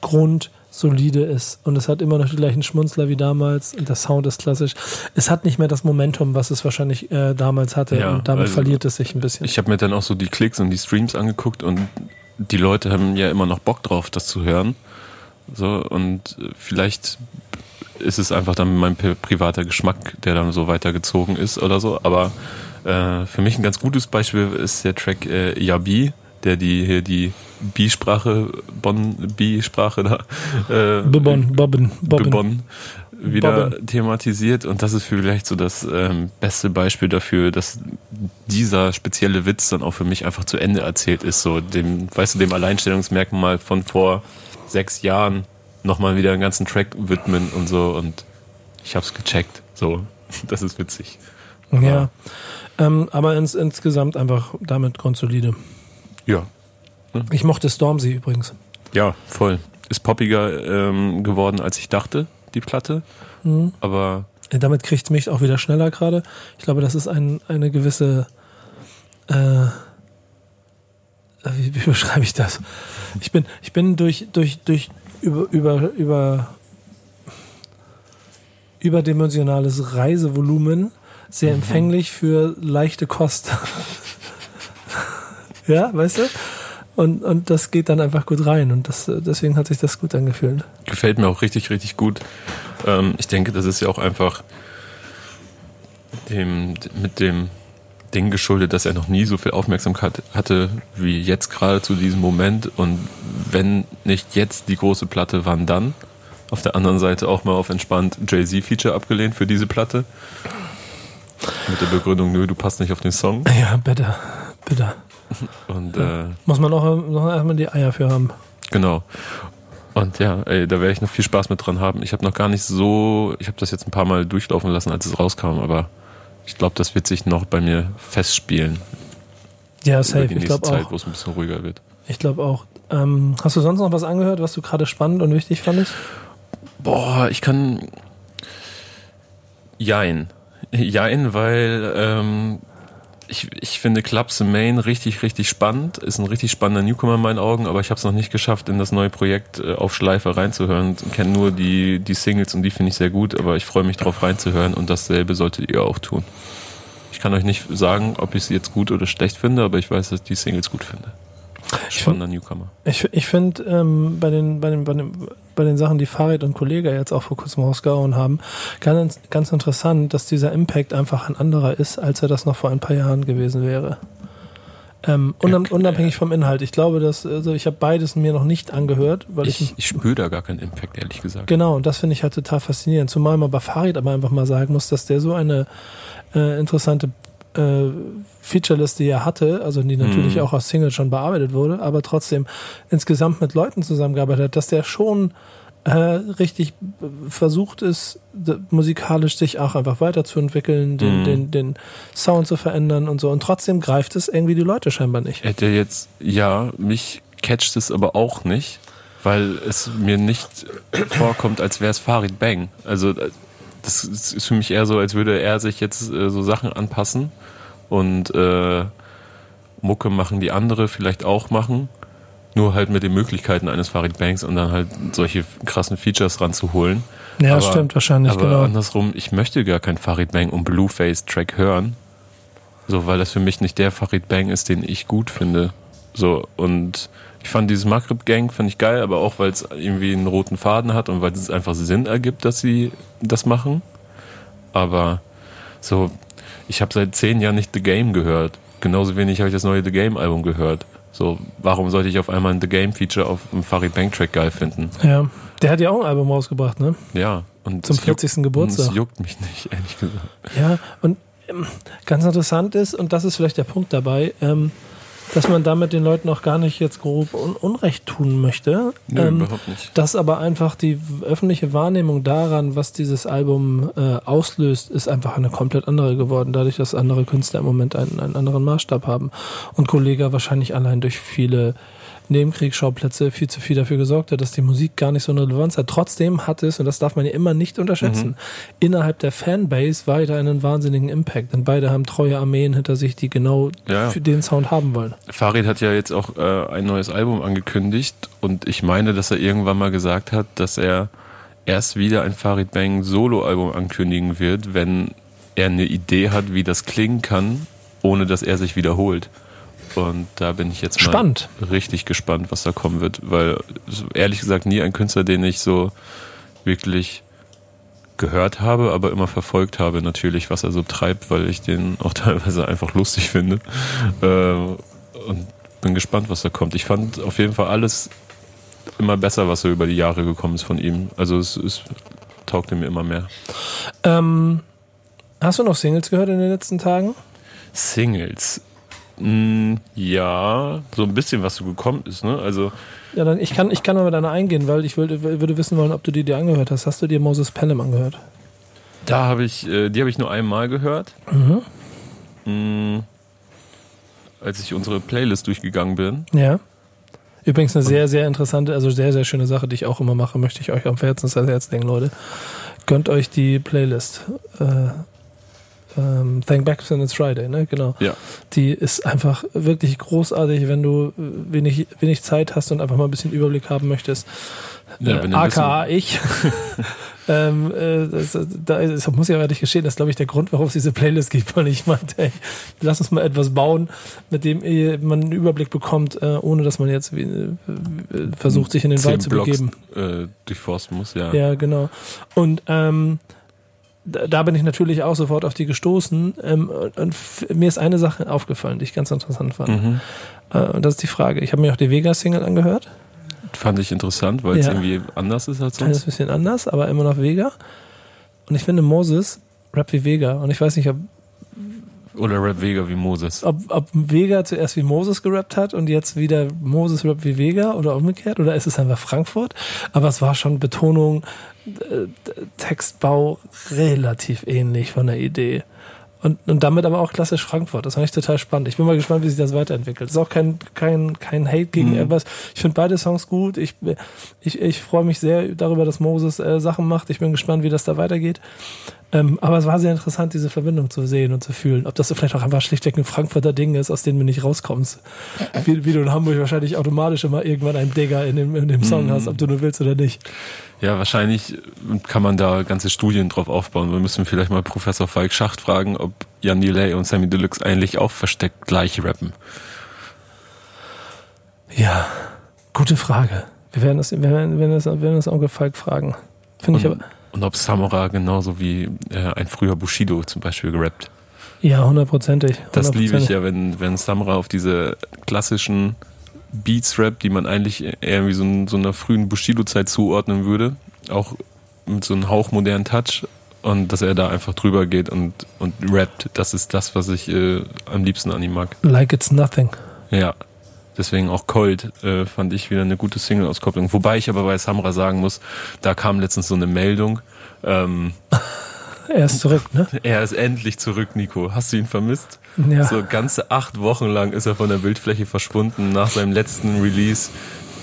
grundsolide ist. Und es hat immer noch die gleichen Schmunzler wie damals und der Sound ist klassisch. Es hat nicht mehr das Momentum, was es wahrscheinlich äh, damals hatte Ja, und damit also verliert es sich ein bisschen. Ich habe mir dann auch so die Klicks und die Streams angeguckt und die Leute haben ja immer noch Bock drauf, das zu hören. So, und vielleicht ist es einfach dann mein pri- privater Geschmack, der dann so weitergezogen ist oder so. Aber äh, für mich ein ganz gutes Beispiel ist der Track äh, Yabi, der die hier die B-Sprache, Bonn-B-Sprache da äh, Bobon, Bobben, Bobben. Bonn wieder Bobben. thematisiert und das ist vielleicht so das ähm, beste Beispiel dafür, dass dieser spezielle Witz dann auch für mich einfach zu Ende erzählt ist, so dem, weißt du, dem Alleinstellungsmerkmal von vor sechs Jahren nochmal wieder einen ganzen Track widmen und so und ich hab's gecheckt, so, [LAUGHS] das ist witzig. Ja. Ähm, aber ins, insgesamt einfach damit grundsolide. Ja, Ich mochte Stormzy übrigens. ja, voll. Ist poppiger ähm, geworden, als ich dachte, die Platte, Mhm. aber Äh, Damit kriegt es mich auch wieder schneller gerade. Ich glaube, das ist ein, eine gewisse. Äh, wie, wie beschreibe ich das? Ich bin, ich bin durch, durch, durch über, über, über überdimensionales Reisevolumen sehr empfänglich für leichte Kost. [LAUGHS] ja, weißt du? Und, und das geht dann einfach gut rein und das, deswegen hat sich das gut angefühlt. Gefällt mir auch richtig, richtig gut. Ähm, ich denke, das ist ja auch einfach dem, mit dem Ding geschuldet, dass er noch nie so viel Aufmerksamkeit hatte wie jetzt gerade zu diesem Moment. Und wenn nicht jetzt die große Platte, wann dann? Auf der anderen Seite auch mal auf entspannt Jay-Z-Feature abgelehnt für diese Platte. Mit der Begründung, nö, du passt nicht auf den Song. Ja, bitte, bitte. [LAUGHS] Und äh, Muss man auch noch erstmal die Eier für haben. Genau. Und ja, ey, da werde ich noch viel Spaß mit dran haben. Ich habe noch gar nicht so, ich habe das jetzt ein paar Mal durchlaufen lassen, als es rauskam, aber ich glaube, das wird sich noch bei mir festspielen. Ja, safe. Ich glaube auch. wo es ein bisschen ruhiger wird. Ich glaube auch. Ähm, hast du sonst noch was angehört, was du gerade spannend und wichtig fandest? Boah, ich kann. Jein. Jein, weil ähm, ich, ich finde Clubs Main richtig, richtig spannend. Ist ein richtig spannender Newcomer in meinen Augen, aber ich habe es noch nicht geschafft, in das neue Projekt äh, auf Schleife reinzuhören. Ich kenne nur die, die Singles und die finde ich sehr gut, aber ich freue mich drauf reinzuhören und dasselbe solltet ihr auch tun. Ich kann euch nicht sagen, ob ich sie jetzt gut oder schlecht finde, aber ich weiß, dass ich die Singles gut finde. Spannender Newcomer. Ich, ich finde ähm, bei, den, bei, den, bei, den, bei den Sachen, die Farid und Kollege jetzt auch vor kurzem rausgehauen haben, ganz, ganz interessant, dass dieser Impact einfach ein anderer ist, als er das noch vor ein paar Jahren gewesen wäre. Ähm, unab unabhängig vom Inhalt. Ich glaube, dass also ich habe beides mir noch nicht angehört, weil ich ich, ich spüre da gar keinen Impact, ehrlich gesagt. Genau, und das finde ich halt total faszinierend. Zumal man bei Farid aber einfach mal sagen muss, dass der so eine äh, interessante äh, Featureliste ja hatte, also die natürlich mhm. auch aus Single schon bearbeitet wurde, aber trotzdem insgesamt mit Leuten zusammengearbeitet hat, dass der schon äh, richtig versucht ist, musikalisch sich auch einfach weiterzuentwickeln, den, mhm. den, den Sound zu verändern und so. Und trotzdem greift es irgendwie die Leute scheinbar nicht. Hätte jetzt, ja, mich catcht es aber auch nicht, weil es mir nicht vorkommt, als wäre es Farid Bang. Also das ist für mich eher so, als würde er sich jetzt äh, so Sachen anpassen und äh, Mucke machen, die andere vielleicht auch machen. Nur halt mit den Möglichkeiten eines Farid Banks und dann halt solche krassen Features ranzuholen. Ja, aber, stimmt wahrscheinlich, aber genau. andersrum, ich möchte gar keinen Farid Bang und Blueface-Track hören. So, weil das für mich nicht der Farid Bang ist, den ich gut finde. So, und ich fand dieses Maghreb-Gang, fand ich geil, aber auch, weil es irgendwie einen roten Faden hat und weil es einfach Sinn ergibt, dass sie das machen. Aber so, ich habe seit zehn Jahren nicht The Game gehört. Genauso wenig habe ich das neue The Game Album gehört. So, warum sollte ich auf einmal ein The Game Feature auf einem Farid Bank Track geil finden? Ja, der hat ja auch ein Album rausgebracht, ne? Ja. Und Zum 40. Juckt, Geburtstag. Das juckt mich nicht, ehrlich gesagt. Ja, und ähm, ganz interessant ist, und das ist vielleicht der Punkt dabei, ähm, dass man damit den Leuten auch gar nicht jetzt grob un Unrecht tun möchte. Nö, ähm, überhaupt nicht. Dass aber einfach die öffentliche Wahrnehmung daran, was dieses Album äh, auslöst, ist einfach eine komplett andere geworden, dadurch, dass andere Künstler im Moment einen, einen anderen Maßstab haben. Und Kollega wahrscheinlich allein durch viele Nebenkriegsschauplätze viel zu viel dafür gesorgt hat, dass die Musik gar nicht so eine Relevanz hat. Trotzdem hat es, und das darf man ja immer nicht unterschätzen, mhm. innerhalb der Fanbase weiter einen wahnsinnigen Impact. Denn beide haben treue Armeen hinter sich, die genau ja. für den Sound haben wollen. Farid hat ja jetzt auch äh, ein neues Album angekündigt und ich meine, dass er irgendwann mal gesagt hat, dass er erst wieder ein Farid Bang Solo-Album ankündigen wird, wenn er eine Idee hat, wie das klingen kann, ohne dass er sich wiederholt. Und da bin ich jetzt Spannend. mal richtig gespannt, was da kommen wird, weil ehrlich gesagt nie ein Künstler, den ich so wirklich gehört habe, aber immer verfolgt habe natürlich, was er so treibt, weil ich den auch [LAUGHS] teilweise einfach lustig finde. Äh, und bin gespannt, was da kommt. Ich fand auf jeden Fall alles immer besser, was so über die Jahre gekommen ist von ihm. Also es, es taugte mir immer mehr. Ähm, hast du noch Singles gehört in den letzten Tagen? Singles. Mm, ja, so ein bisschen, was so gekommen ist, ne? Also. Ja, dann ich kann, ich kann mal mit einer eingehen, weil ich würde, würde wissen wollen, ob du die dir angehört hast. Hast du dir Moses Pelham angehört? Da habe ich, äh, die habe ich nur einmal gehört. Mhm. Mhm. Als ich unsere Playlist durchgegangen bin. Ja. Übrigens eine sehr, sehr interessante, also sehr, sehr schöne Sache, die ich auch immer mache, möchte ich euch am Herzen ans Herz legen, Leute. Gönnt euch die Playlist. Äh, ähm, Thank Back and It's Friday, ne? Genau. Ja. Die ist einfach wirklich großartig, wenn du wenig, wenig Zeit hast und einfach mal ein bisschen Überblick haben möchtest. Ja, äh, AKA ich. [LAUGHS] ähm, äh, das, da das muss aber ehrlich gestehen, das ist, glaube ich, der Grund, warum es diese Playlist gibt, weil ich meinte, ey, lass uns mal etwas bauen, mit dem man einen Überblick bekommt, äh, ohne dass man jetzt wie, äh, versucht, sich in den Wald zu Blocks, begeben. Äh, durchforsten muss, ja. Ja, genau. Und ähm, da bin ich natürlich auch sofort auf die gestoßen. Ähm, und mir ist eine Sache aufgefallen, die ich ganz interessant fand. Mhm. Äh, und das ist die Frage. Ich habe mir auch die Vega-Single angehört. Fand ich interessant, weil es ja. irgendwie anders ist als sonst. Ein bisschen anders, aber immer noch Vega. Und ich finde Moses Rap wie Vega. Und ich weiß nicht, ob Oder Rap Vega wie Moses. Ob, ob Vega zuerst wie Moses gerappt hat und jetzt wieder Moses rappt wie Vega oder umgekehrt oder ist es einfach Frankfurt? Aber es war schon Betonung, Textbau relativ ähnlich von der Idee. Und, und damit aber auch klassisch Frankfurt. Das fand ich total spannend. Ich bin mal gespannt, wie sich das weiterentwickelt. Das ist auch kein, kein, kein Hate gegen mhm. etwas. Ich finde beide Songs gut. Ich, ich, ich freue mich sehr darüber, dass Moses äh, Sachen macht. Ich bin gespannt, wie das da weitergeht. Ähm, aber es war sehr interessant, diese Verbindung zu sehen und zu fühlen. Ob das vielleicht auch einfach schlichtweg ein Frankfurter Ding ist, aus dem du nicht rauskommst. Wie, wie du in Hamburg wahrscheinlich automatisch immer irgendwann einen Digger in dem, in dem Song mhm. hast, ob du nur willst oder nicht. Ja, wahrscheinlich kann man da ganze Studien drauf aufbauen. Wir müssen vielleicht mal Professor Falk Schacht fragen, ob Jan Delay und Sammy Deluxe eigentlich auch versteckt gleich rappen. Ja, gute Frage. Wir werden das, wir werden, wir werden das, wir werden das Onkel Falk fragen. Finde ich aber. Und ob Samura genauso wie äh, ein früher Bushido zum Beispiel gerappt. Ja, hundertprozentig. Das liebe ich ja, wenn, wenn Samura auf diese klassischen Beats rappt, die man eigentlich eher wie so, ein, so einer frühen Bushido-Zeit zuordnen würde. Auch mit so einem hauchmodernen Touch. Und dass er da einfach drüber geht und, und rappt, das ist das, was ich äh, am liebsten an ihm mag. Like it's nothing. Ja, Deswegen auch Cold äh, fand ich wieder eine gute Single-Auskopplung. Wobei ich aber bei Samra sagen muss, da kam letztens so eine Meldung. Ähm, [LAUGHS] er ist zurück, ne? Er ist endlich zurück, Nico. Hast du ihn vermisst? Ja. So ganze acht Wochen lang ist er von der Bildfläche verschwunden nach seinem letzten Release.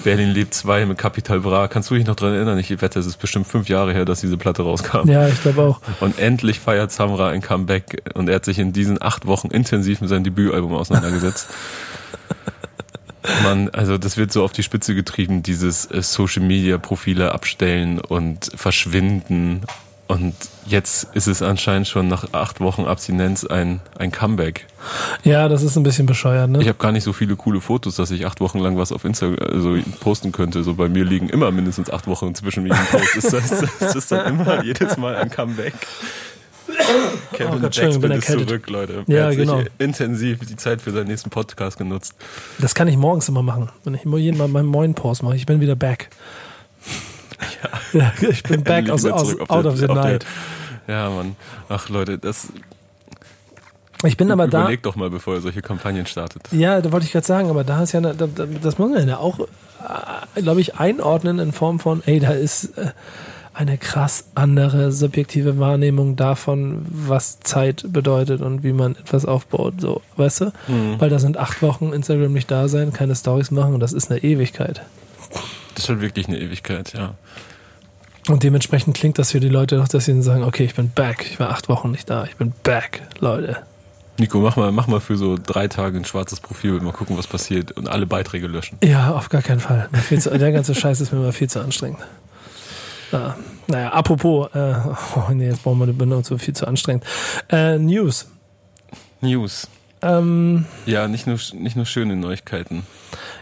Berlin lebt 2 mit Capital Bra. Kannst du dich noch dran erinnern? Ich wette, es ist bestimmt fünf Jahre her, dass diese Platte rauskam. Ja, ich glaube auch. Und endlich feiert Samra ein Comeback und er hat sich in diesen acht Wochen intensiv mit seinem Debütalbum auseinandergesetzt. [LAUGHS] Man, also das wird so auf die Spitze getrieben, dieses äh, Social Media Profile abstellen und verschwinden. Und jetzt ist es anscheinend schon nach acht Wochen Abstinenz ein, ein Comeback. Ja, das ist ein bisschen bescheuert, ne? Ich habe gar nicht so viele coole Fotos, dass ich acht Wochen lang was auf Instagram also posten könnte. So bei mir liegen immer mindestens acht Wochen zwischen jedem Post. Ist das, das ist dann immer jedes Mal ein Comeback. Kevin oh Gott, Backspin ist zurück, Leute. Ja, er hat genau. intensiv die Zeit für seinen nächsten Podcast genutzt. Das kann ich morgens immer machen, wenn ich immer jeden Mal meinen Moin Pause mache. Ich bin wieder back. Ja. ich bin back aus, aus out der, of the night. Der, ja, Mann. Ach, Leute, das. Ich bin aber Überleg da. Überleg doch mal, bevor ihr solche Kampagnen startet. Ja, da wollte ich gerade sagen, aber da ist ja, eine, das muss man ja auch, äh, glaube ich, einordnen in Form von, ey, da ist. Äh, eine krass andere subjektive Wahrnehmung davon, was Zeit bedeutet und wie man etwas aufbaut. So, weißt du? Mhm. Weil da sind acht Wochen Instagram nicht da sein, keine Stories machen und das ist eine Ewigkeit. Das ist halt wirklich eine Ewigkeit, ja. Und dementsprechend klingt das für die Leute noch, dass sie sagen, okay, ich bin back, ich war acht Wochen nicht da, ich bin back, Leute. Nico, mach mal, mach mal für so drei Tage ein schwarzes Profil, mal gucken, was passiert und alle Beiträge löschen. Ja, auf gar keinen Fall. Zu, der ganze Scheiß ist mir mal viel zu anstrengend. Ja, naja, apropos, äh, [LAUGHS] oh nee, jetzt brauchen wir die Benutzer viel zu anstrengend. Äh, News. News. Ähm, ja, nicht nur, nicht nur schöne Neuigkeiten.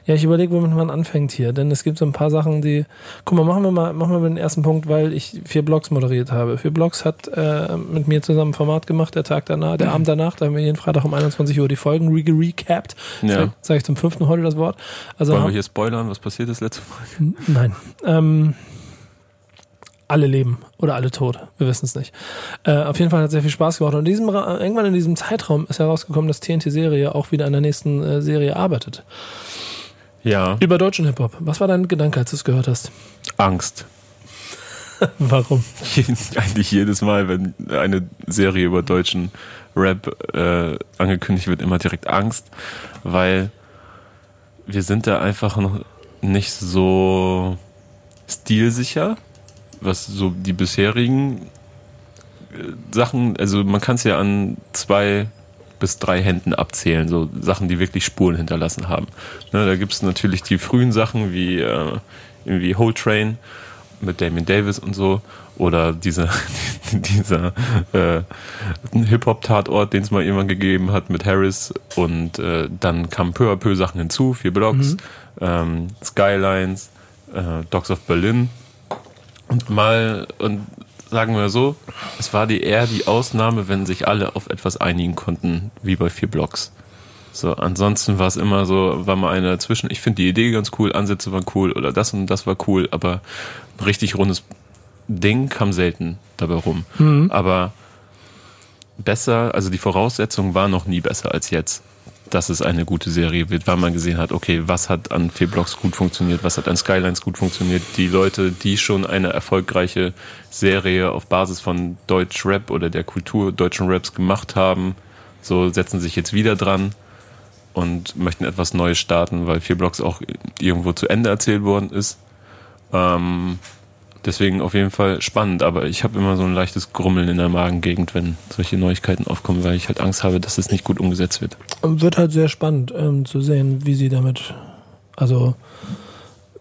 Ja, ich überlege, womit man anfängt hier, denn es gibt so ein paar Sachen, die. Guck mal, machen wir mal, machen wir mal den ersten Punkt, weil ich vier Blogs moderiert habe. Vier Blogs hat äh, mit mir zusammen ein Format gemacht, der Tag danach, der mhm. Abend danach, da haben wir jeden Freitag um 21 Uhr die Folgen re recapped. Ja. Sag ich zum fünften heute das Wort. Also Wollen wir hier spoilern, was passiert ist letzte Folge? Nein. Ähm, alle leben oder alle tot. Wir wissen es nicht. Äh, auf jeden Fall hat es sehr viel Spaß gemacht. Und in diesem, irgendwann in diesem Zeitraum ist herausgekommen, dass TNT-Serie auch wieder an der nächsten äh, Serie arbeitet. Ja. Über deutschen Hip-Hop. Was war dein Gedanke, als du es gehört hast? Angst. [LAUGHS] Warum? Eigentlich jedes Mal, wenn eine Serie über deutschen Rap äh, angekündigt wird, immer direkt Angst, weil wir sind da einfach noch nicht so stilsicher was so die bisherigen äh, Sachen, also man kann es ja an zwei bis drei Händen abzählen, so Sachen, die wirklich Spuren hinterlassen haben. Ne, da gibt es natürlich die frühen Sachen wie äh, irgendwie Whole Train mit Damien Davis und so oder dieser [LAUGHS] dieser äh, Hip-Hop-Tatort, den es mal irgendwann gegeben hat mit Harris und äh, dann kamen peu à peu Sachen hinzu, vier Blocks, mhm. ähm, Skylines, äh, Dogs of Berlin und mal, und sagen wir so, es war die eher die Ausnahme, wenn sich alle auf etwas einigen konnten, wie bei vier Blocks. So, ansonsten war es immer so, war mal eine dazwischen. Ich finde die Idee ganz cool, Ansätze waren cool oder das und das war cool, aber ein richtig rundes Ding kam selten dabei rum. Mhm. Aber besser, also die Voraussetzungen waren noch nie besser als jetzt, dass es eine gute Serie wird, weil man gesehen hat, okay, was hat an vier Blocks gut funktioniert, was hat an Skylines gut funktioniert. Die Leute, die schon eine erfolgreiche Serie auf Basis von Deutsch Rap oder der Kultur deutschen Raps gemacht haben, so setzen sich jetzt wieder dran und möchten etwas Neues starten, weil vier Blocks auch irgendwo zu Ende erzählt worden ist. Ähm, deswegen auf jeden Fall spannend, aber ich habe immer so ein leichtes Grummeln in der Magengegend, wenn solche Neuigkeiten aufkommen, weil ich halt Angst habe, dass es nicht gut umgesetzt wird. Wird halt sehr spannend ähm, zu sehen, wie sie damit, also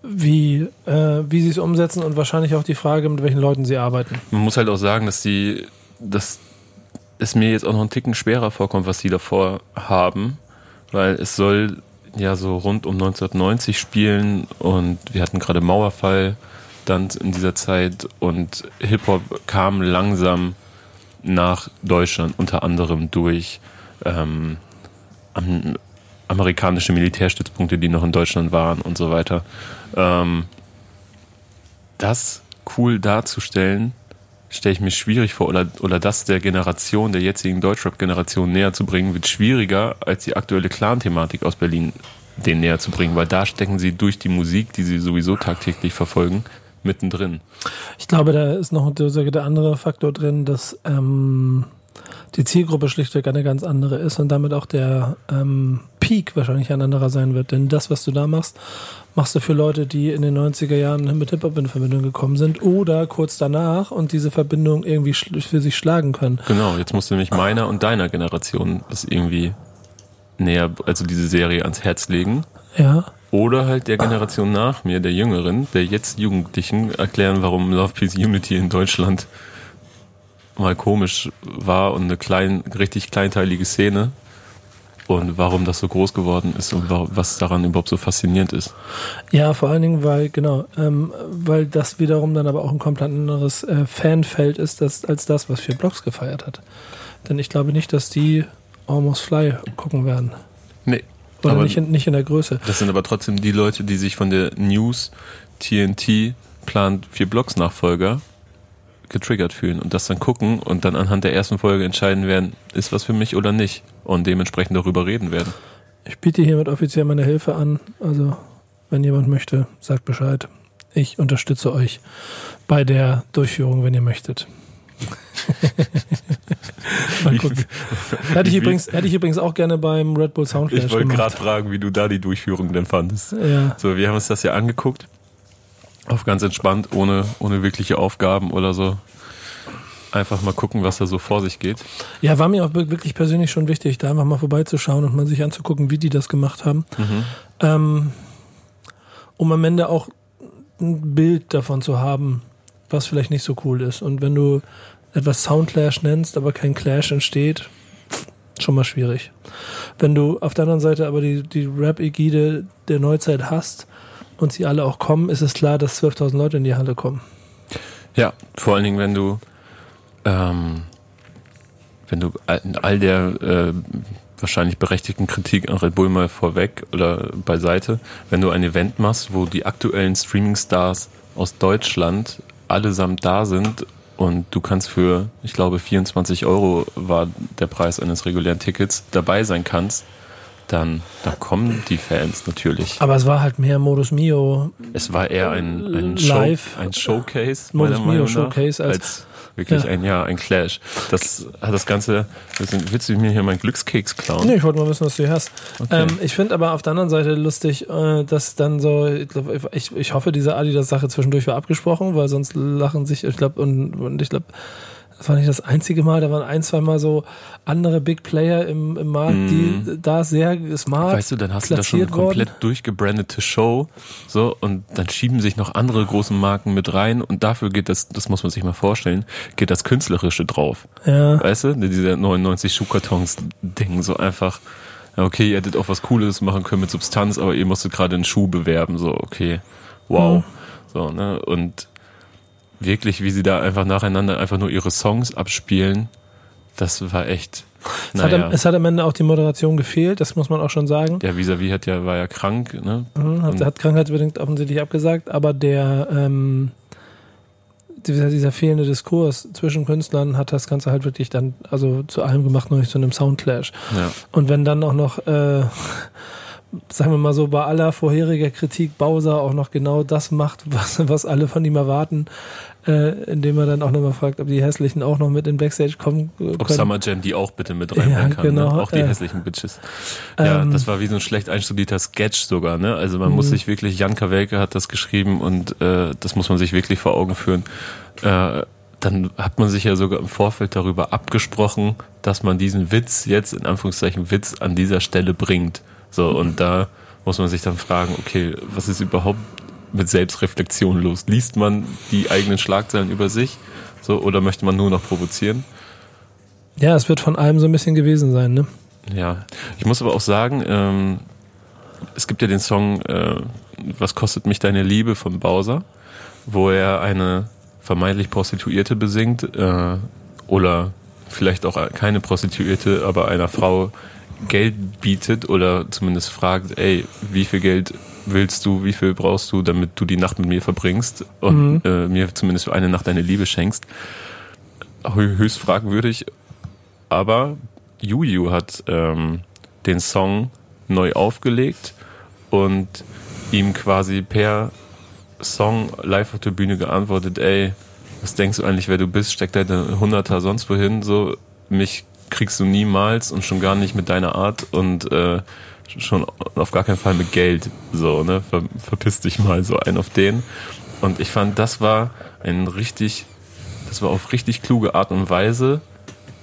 wie, äh, wie sie es umsetzen und wahrscheinlich auch die Frage, mit welchen Leuten sie arbeiten. Man muss halt auch sagen, dass die, dass es mir jetzt auch noch einen Ticken schwerer vorkommt, was sie davor haben, weil es soll ja so rund um 1990 spielen und wir hatten gerade Mauerfall dann in dieser Zeit und Hip-Hop kam langsam nach Deutschland, unter anderem durch ähm, amerikanische Militärstützpunkte, die noch in Deutschland waren und so weiter. Ähm, das cool darzustellen, stelle ich mir schwierig vor, oder, oder das der Generation, der jetzigen Deutschrap-Generation näher zu bringen, wird schwieriger, als die aktuelle Clan-Thematik aus Berlin den näher zu bringen, weil da stecken sie durch die Musik, die sie sowieso tagtäglich verfolgen, mittendrin. Ich glaube, da ist noch der andere Faktor drin, dass ähm, die Zielgruppe schlichtweg eine ganz andere ist und damit auch der ähm, Peak wahrscheinlich ein anderer sein wird. Denn das, was du da machst, machst du für Leute, die in den 90er Jahren mit Hip-Hop in Verbindung gekommen sind oder kurz danach und diese Verbindung irgendwie für sich schlagen können. Genau, jetzt musst du nämlich meiner und deiner Generation das irgendwie näher, also diese Serie ans Herz legen. Ja. Oder halt der Generation nach mir, der Jüngeren, der jetzt Jugendlichen, erklären, warum Love Peace Unity in Deutschland mal komisch war und eine klein, richtig kleinteilige Szene und warum das so groß geworden ist und was daran überhaupt so faszinierend ist. Ja, vor allen Dingen, weil, genau, ähm, weil das wiederum dann aber auch ein komplett anderes äh, Fanfeld ist, das, als das, was vier Blocks gefeiert hat. Denn ich glaube nicht, dass die Almost Fly gucken werden. Oder nicht in, nicht in der Größe. Das sind aber trotzdem die Leute, die sich von der News TNT plant vier Blocks Nachfolger getriggert fühlen und das dann gucken und dann anhand der ersten Folge entscheiden werden, ist was für mich oder nicht und dementsprechend darüber reden werden. Ich biete hiermit offiziell meine Hilfe an. Also, wenn jemand möchte, sagt Bescheid. Ich unterstütze euch bei der Durchführung, wenn ihr möchtet. [LAUGHS] Mal gucken. [LAUGHS] Hätte ich, übrigens, hätte ich übrigens auch gerne beim Red Bull Soundclash Ich wollte gerade fragen, wie du da die Durchführung denn fandest. Ja. So, wir haben uns das ja angeguckt. Auf ganz entspannt, ohne, ohne wirkliche Aufgaben oder so. Einfach mal gucken, was da so vor sich geht. Ja, war mir auch wirklich persönlich schon wichtig, da einfach mal vorbeizuschauen und mal sich anzugucken, wie die das gemacht haben. Mhm. Ähm, um am Ende auch ein Bild davon zu haben, was vielleicht nicht so cool ist. Und wenn du etwas Soundclash nennst, aber kein Clash entsteht, schon mal schwierig. Wenn du auf der anderen Seite aber die, die Rap-Ägide der Neuzeit hast und sie alle auch kommen, ist es klar, dass 12.000 Leute in die Halle kommen. Ja, vor allen Dingen, wenn du, ähm, wenn du all der äh, wahrscheinlich berechtigten Kritik an Red Bull mal vorweg oder beiseite, wenn du ein Event machst, wo die aktuellen Streaming-Stars aus Deutschland allesamt da sind und du kannst für, ich glaube, 24 Euro war der Preis eines regulären Tickets, dabei sein kannst, dann da kommen die Fans natürlich. Aber es war halt mehr Modus Mio. Es war eher ein, ein, Show, Live. ein Showcase, Modus Mio Showcase als, als wirklich Ja. ein ja ein Clash. Das hat das Ganze. Willst du mir hier meinen Glückskeks klauen? Nee, ich wollte mal wissen, was du hier hast. Okay. Ähm, ich finde aber auf der anderen Seite lustig, äh, dass dann so, ich, glaub, ich, ich hoffe, diese Adidas-Sache zwischendurch war abgesprochen, weil sonst lachen sich, ich glaube, und, und ich glaube, das war nicht das einzige Mal, da waren ein, zwei Mal so andere Big Player im, im Markt, die da sehr smart Mhm. Weißt du, dann hast du da schon eine worden. komplett durchgebrandete Show, so, und dann schieben sich noch andere große Marken mit rein und dafür geht das, das muss man sich mal vorstellen, geht das Künstlerische drauf. Ja. Weißt du, diese 99 Schuhkartons-Ding, so einfach, okay, ihr hättet auch was Cooles machen können mit Substanz, aber ihr musstet gerade einen Schuh bewerben, so, okay, wow. Mhm. So, ne, und wirklich, wie sie da einfach nacheinander einfach nur ihre Songs abspielen, das war echt, Es, hat, naja. am- es hat am Ende auch die Moderation gefehlt, das muss man auch schon sagen. Der Vis-a-vis hat ja, war ja krank, ne? Mhm, Hat, hat krankheitsbedingt offensichtlich abgesagt, aber der, ähm, dieser, dieser fehlende Diskurs zwischen Künstlern hat das Ganze halt wirklich dann, also zu allem gemacht, nur nicht zu einem Soundclash. Ja. Und wenn dann auch noch, äh, sagen wir mal so, bei aller vorheriger Kritik Bowser auch noch genau das macht, was, was alle von ihm erwarten, äh, indem er dann auch nochmal fragt, ob die Hässlichen auch noch mit in Backstage kommen äh, Ob können. Summer Jam die auch bitte mit reinbringen Ja, kann. genau, ne? Auch die äh, hässlichen Bitches. Ja, ähm, das war wie so ein schlecht einstudierter Sketch sogar. Ne? Also man Mhm. muss sich wirklich, Jan Kawelke hat das geschrieben und äh, das muss man sich wirklich vor Augen führen. Äh, dann hat man sich ja sogar im Vorfeld darüber abgesprochen, dass man diesen Witz jetzt, in Anführungszeichen Witz, an dieser Stelle bringt. So, und da muss man sich dann fragen, okay, was ist überhaupt mit Selbstreflexion los? Liest man die eigenen Schlagzeilen über sich? So, oder möchte man nur noch provozieren? Ja, es wird von allem so ein bisschen gewesen sein, ne? Ja, ich muss aber auch sagen, ähm, es gibt ja den Song äh, Was kostet mich deine Liebe von Bowser, wo er eine vermeintlich Prostituierte besingt äh, oder vielleicht auch keine Prostituierte, aber einer Frau Geld bietet oder zumindest fragt, ey, wie viel Geld willst du, wie viel brauchst du, damit du die Nacht mit mir verbringst und äh, mir zumindest für eine Nacht deine Liebe schenkst. Hö- Höchst fragwürdig, aber Juju hat ähm, den Song neu aufgelegt und ihm quasi per Song live auf der Bühne geantwortet, ey, was denkst du eigentlich, wer du bist? Steck deine Hunderter sonst wohin, so, mich kriegst du niemals und schon gar nicht mit deiner Art und äh, schon auf gar keinen Fall mit Geld, so, ne, Ver, verpiss dich mal, so ein auf den. Und ich fand, das war ein richtig, das war auf richtig kluge Art und Weise,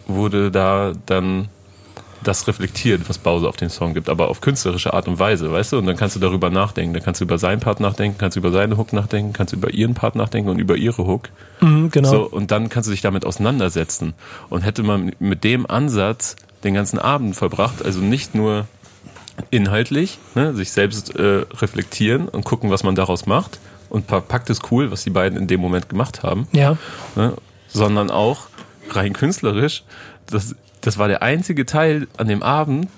wurde da dann das reflektiert, was Bowser auf den Song gibt, aber auf künstlerische Art und Weise, weißt du? Und dann kannst du darüber nachdenken. Dann kannst du über seinen Part nachdenken, kannst du über seine Hook nachdenken, kannst du über ihren Part nachdenken und über ihre Hook. Mhm, genau. So, und dann kannst du dich damit auseinandersetzen. Und hätte man mit dem Ansatz den ganzen Abend verbracht, also nicht nur inhaltlich, ne, sich selbst äh, reflektieren und gucken, was man daraus macht. Und pa- packt es cool, was die beiden in dem Moment gemacht haben Ja. ne? sondern auch rein künstlerisch. Das, das war der einzige Teil an dem Abend,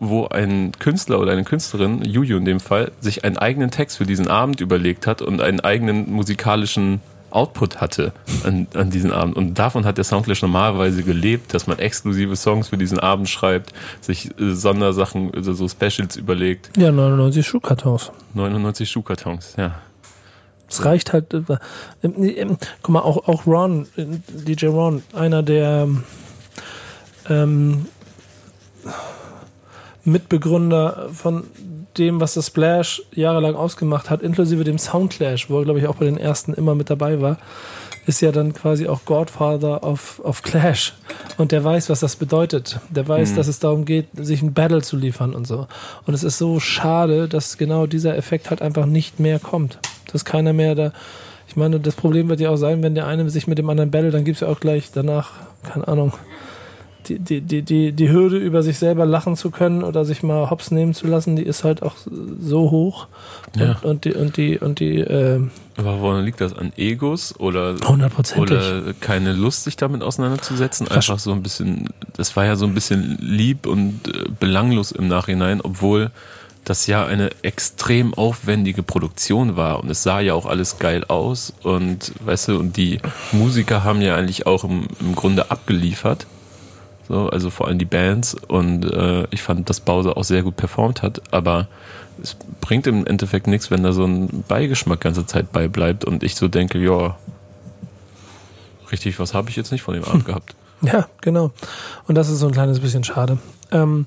wo ein Künstler oder eine Künstlerin, Juju in dem Fall, sich einen eigenen Text für diesen Abend überlegt hat und einen eigenen musikalischen Output hatte an, an diesen Abend. Und davon hat der Soundclash normalerweise gelebt, dass man exklusive Songs für diesen Abend schreibt, sich äh, Sondersachen, also so Specials überlegt. Ja, 99 Schuhkartons. 99 Schuhkartons, ja. Es reicht halt. Äh, ähm, ähm, guck mal, auch, auch Ron, äh, DJ Ron, einer der ähm, Mitbegründer von dem, was das Splash jahrelang ausgemacht hat, inklusive dem Soundclash, wo er, glaube ich, auch bei den ersten immer mit dabei war, ist ja dann quasi auch Godfather of, of Clash. Und der weiß, was das bedeutet. Der weiß, dass es darum geht, sich ein Battle zu liefern und so. Und es ist so schade, dass genau dieser Effekt halt einfach nicht mehr kommt. Dass keiner mehr da. Ich meine, das Problem wird ja auch sein, wenn der eine sich mit dem anderen battelt, dann gibt's ja auch gleich danach, keine Ahnung, die, die, die, die, die Hürde, über sich selber lachen zu können oder sich mal hops nehmen zu lassen, die ist halt auch so hoch. Ja. Und, und die, und die, und die, äh, Aber woran liegt das? An Egos oder. Oder keine Lust, sich damit auseinanderzusetzen. Einfach so ein bisschen, das war ja so ein bisschen lieb und äh, belanglos im Nachhinein, obwohl das ja eine extrem aufwendige Produktion war und es sah ja auch alles geil aus und weißt du, und die Musiker haben ja eigentlich auch im, im Grunde abgeliefert. So, also vor allem die Bands und äh, ich fand, dass Bowser auch sehr gut performt hat, aber es bringt im Endeffekt nichts, wenn da so ein Beigeschmack ganze Zeit beibleibt und ich so denke, ja, richtig, was habe ich jetzt nicht von dem Abend [LAUGHS] gehabt? Ja, genau. Und das ist so ein kleines bisschen schade. Ähm,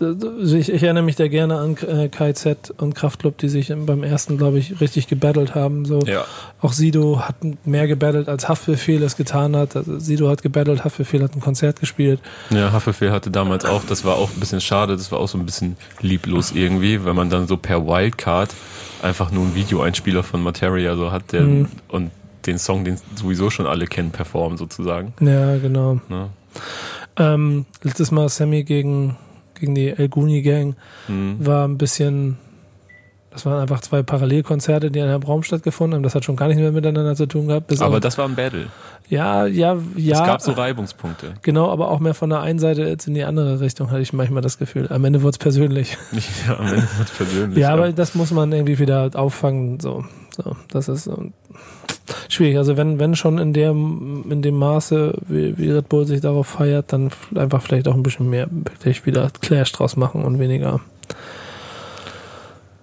also ich, ich erinnere mich da gerne an äh, KZ und Kraftklub, die sich beim ersten, glaube ich, richtig gebattelt haben. So. Ja. Auch Sido hat mehr gebattelt, als Haftbefehl es getan hat. Also Sido hat gebattelt, Haftbefehl hat ein Konzert gespielt. Ja, Haftbefehl hatte damals auch, das war auch ein bisschen schade, das war auch so ein bisschen lieblos irgendwie, weil man dann so per Wildcard einfach nur einen Videoeinspieler von Materia so hat, der Mhm. und den Song, den sowieso schon alle kennen, performen sozusagen. Ja, genau. Ne? Ähm, letztes Mal Sammy gegen, gegen die El Guni Gang Mhm. war ein bisschen, das waren einfach zwei Parallelkonzerte, die in einem Raum stattgefunden haben. Das hat schon gar nicht mehr miteinander zu tun gehabt. Aber das war ein Battle. ja, ja, ja. es gab so Reibungspunkte. Genau, aber auch mehr von der einen Seite als in die andere Richtung, hatte ich manchmal das Gefühl. Am Ende wurde es persönlich. [LAUGHS] Ja, am Ende wird persönlich. Ja, aber das muss man irgendwie wieder auffangen. So, So, das ist ähm, schwierig. Also wenn, wenn schon in dem, in dem Maße, wie, wie Red Bull sich darauf feiert, dann einfach vielleicht auch ein bisschen mehr wirklich wieder Clash draus machen und weniger.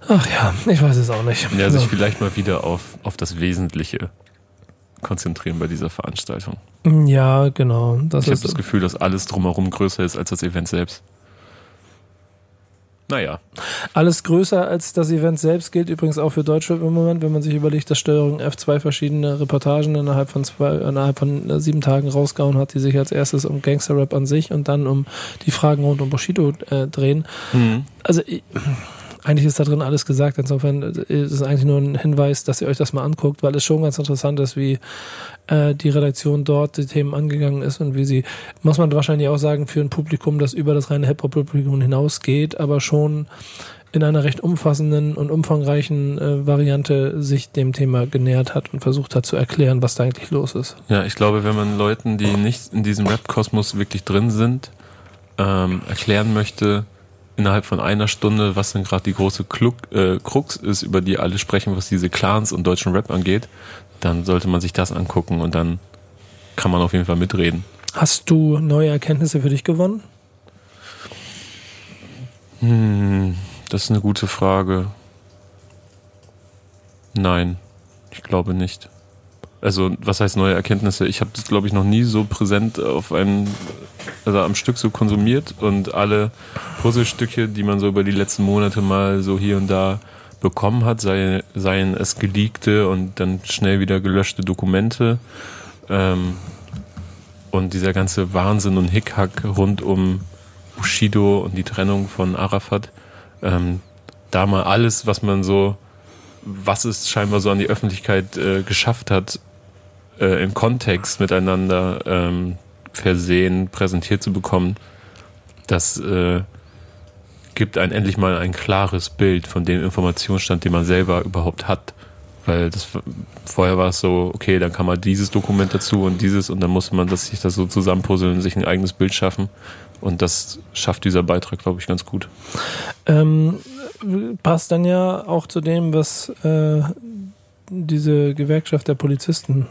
Ach ja, ich weiß es auch nicht. Ja, sich vielleicht mal wieder auf, auf das Wesentliche konzentrieren bei dieser Veranstaltung. Ja, genau. Ich habe das Gefühl, dass alles drumherum größer ist als das Event selbst. Naja. Alles größer als das Event selbst gilt übrigens auch für Deutschland im Moment, wenn man sich überlegt, dass Steuerung F2 verschiedene Reportagen innerhalb von zwei, innerhalb von äh, sieben Tagen rausgehauen hat, die sich als erstes um Gangster-Rap an sich und dann um die Fragen rund um Bushido äh, drehen. Mhm. Also ich, eigentlich ist da drin alles gesagt. Insofern ist es eigentlich nur ein Hinweis, dass ihr euch das mal anguckt, weil es schon ganz interessant ist, wie äh, die Redaktion dort die Themen angegangen ist und wie sie, muss man wahrscheinlich auch sagen, für ein Publikum, das über das reine Hip-Hop-Publikum hinausgeht, aber schon in einer recht umfassenden und umfangreichen äh, Variante sich dem Thema genähert hat und versucht hat zu erklären, was da eigentlich los ist. Ja, ich glaube, wenn man Leuten, die nicht in diesem Rap-Kosmos wirklich drin sind, ähm, erklären möchte, innerhalb von einer Stunde, was denn gerade die große Klug, äh, Krux ist, über die alle sprechen, was diese Clans und deutschen Rap angeht, dann sollte man sich das angucken und dann kann man auf jeden Fall mitreden. Hast du neue Erkenntnisse für dich gewonnen? Hm, das ist eine gute Frage. Nein, ich glaube nicht. Also, was heißt neue Erkenntnisse? Ich habe das, glaube ich, noch nie so präsent auf einen, also am Stück so konsumiert und alle Puzzlestücke, die man so über die letzten Monate mal so hier und da bekommen hat, sei, seien es geleakte und dann schnell wieder gelöschte Dokumente ähm, und dieser ganze Wahnsinn und Hickhack rund um Bushido und die Trennung von Arafat, ähm, da mal alles, was man so, was es scheinbar so an die Öffentlichkeit äh, geschafft hat, äh, im Kontext miteinander ähm, versehen, präsentiert zu bekommen, das äh, gibt einen endlich mal ein klares Bild von dem Informationsstand, den man selber überhaupt hat. Weil das vorher war es so, okay, dann kann man dieses Dokument dazu und dieses und dann muss man das, sich das so zusammenpuzzeln und sich ein eigenes Bild schaffen. Und das schafft dieser Beitrag, glaube ich, ganz gut. Ähm, passt dann ja auch zu dem, was äh, diese Gewerkschaft der Polizisten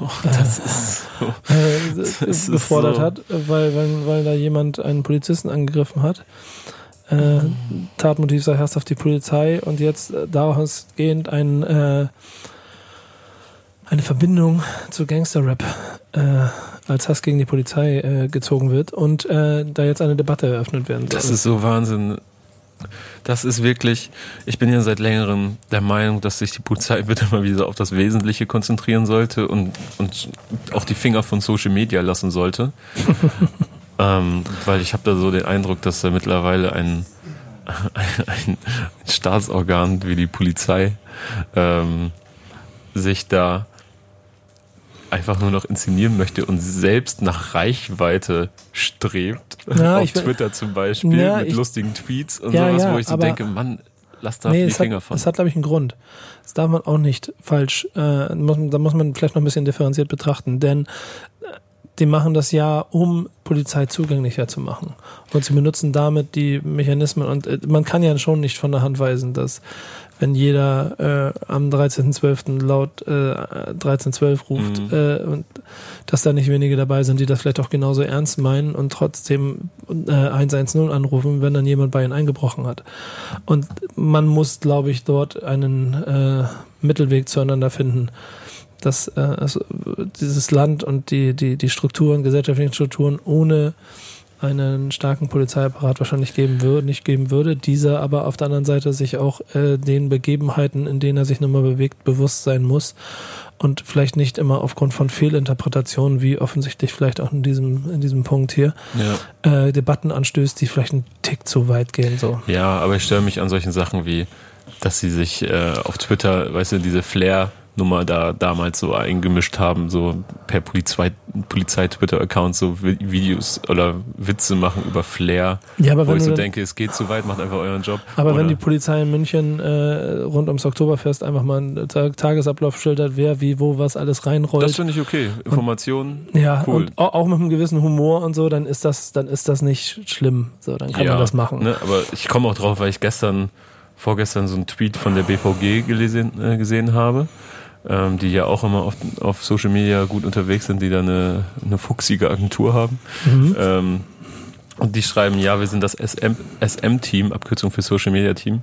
Oh, das ist so. Das gefordert so. hat, weil, weil, weil da jemand einen Polizisten angegriffen hat. Äh, Tatmotiv sei herrschaft die Polizei und jetzt äh, daraus gehend ein, äh, eine Verbindung zu Gangsterrap äh, als Hass gegen die Polizei gezogen wird und da jetzt eine Debatte eröffnet werden soll. Das ist so Wahnsinn das ist wirklich, ich bin ja seit längerem der Meinung, dass sich die Polizei [LAUGHS] bitte mal wieder auf das Wesentliche konzentrieren sollte und, und auch die Finger von Social Media lassen sollte. [LAUGHS] ähm, weil ich habe da so den Eindruck, dass da mittlerweile ein, ein, [LAUGHS] ein Staatsorgan wie die Polizei ähm, sich da einfach nur noch inszenieren möchte und selbst nach Reichweite strebt. Ja, auf Twitter zum Beispiel ja, mit ich, lustigen Tweets und ja, sowas, wo ich so denke, Mann, lass da nee, die Finger hat, von. Das hat, glaube ich, einen Grund. Das darf man auch nicht falsch, äh, muss, da muss man vielleicht noch ein bisschen differenziert betrachten, denn äh, die machen das ja, um Polizei zugänglicher zu machen. Und sie benutzen damit die Mechanismen und äh, man kann ja schon nicht von der Hand weisen, dass wenn jeder äh, am 13.12. laut äh, 1312 ruft mhm. äh, und dass da nicht wenige dabei sind, die das vielleicht auch genauso ernst meinen und trotzdem äh, 110 anrufen, wenn dann jemand bei ihnen eingebrochen hat. Und man muss, glaube ich, dort einen äh, Mittelweg zueinander finden dass äh, also dieses Land und die, die, die Strukturen, gesellschaftlichen Strukturen ohne einen starken Polizeiapparat wahrscheinlich geben würde, nicht geben würde. Dieser aber auf der anderen Seite sich auch äh, den Begebenheiten, in denen er sich nun mal bewegt, bewusst sein muss und vielleicht nicht immer aufgrund von Fehlinterpretationen, wie offensichtlich vielleicht auch in diesem, in diesem Punkt hier, ja. äh, Debatten anstößt, die vielleicht einen Tick zu weit gehen. So. Ja, aber ich störe mich an solchen Sachen wie, dass sie sich äh, auf Twitter, weißt du, diese Flair- Nummer da damals so eingemischt haben, so per Polizei-Twitter-Account so Videos oder Witze machen über Flair, ja, aber wo wenn ich so denke, es geht zu weit, macht einfach euren Job. Aber oder wenn die Polizei in München äh, rund ums Oktoberfest einfach mal einen Tagesablauf schildert, wer, wie, wo, was alles reinrollt. Das finde ich okay. Informationen, ja, cool. Und auch mit einem gewissen Humor und so, dann ist das, dann ist das nicht schlimm. So, dann kann ja, man das machen. Ne, aber ich komme auch drauf, weil ich gestern vorgestern so einen Tweet von der BVG gelesen, äh, gesehen habe, ähm, die ja auch immer auf, auf Social Media gut unterwegs sind, die da eine, eine fuchsige Agentur haben. Mhm. Ähm, und die schreiben, ja, wir sind das SM-Team, Abkürzung für Social Media Team.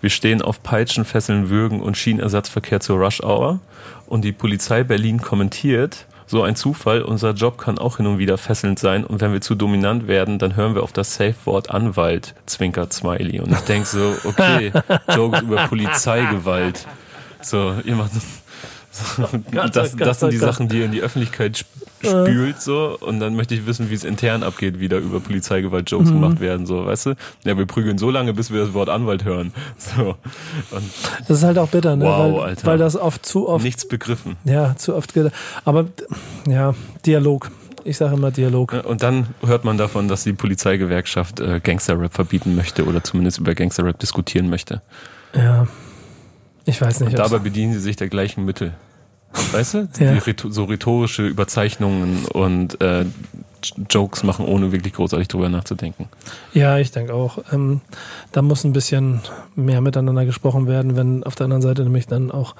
Wir stehen auf Peitschen, Fesseln, Würgen und Schienenersatzverkehr zur Rush Hour. Und die Polizei Berlin kommentiert, so ein Zufall, unser Job kann auch hin und wieder fesselnd sein und wenn wir zu dominant werden, dann hören wir auf das Safe-Wort Anwalt, zwinkert Smiley. Und ich denke so, okay, [LAUGHS] Jokes über Polizeigewalt. So, ihr macht Gott, das, Gott, das sind die. Sachen, die ihr in die Öffentlichkeit spült, so. Und dann möchte ich wissen, wie es intern abgeht, wie da über Polizeigewalt-Jokes mhm. gemacht werden, so, weißt du? Ja, wir prügeln so lange, bis wir das Wort Anwalt hören. [LAUGHS] So. Und das ist halt auch bitter, ne? Wow, weil, Alter. weil das oft zu oft. Nichts begriffen. Ja, zu oft. Aber, ja, Dialog. Ich sage immer Dialog. Und dann hört man davon, dass die Polizeigewerkschaft äh, Gangsterrap verbieten möchte oder zumindest über Gangsterrap diskutieren möchte. Ja. Ich weiß nicht. Und dabei bedienen sie sich der gleichen Mittel. Weißt du? Ja. so rhetorische Überzeichnungen und äh, Jokes machen, ohne wirklich großartig drüber nachzudenken. Ja, ich denke auch. Ähm, da muss ein bisschen mehr miteinander gesprochen werden, wenn auf der anderen Seite nämlich dann auch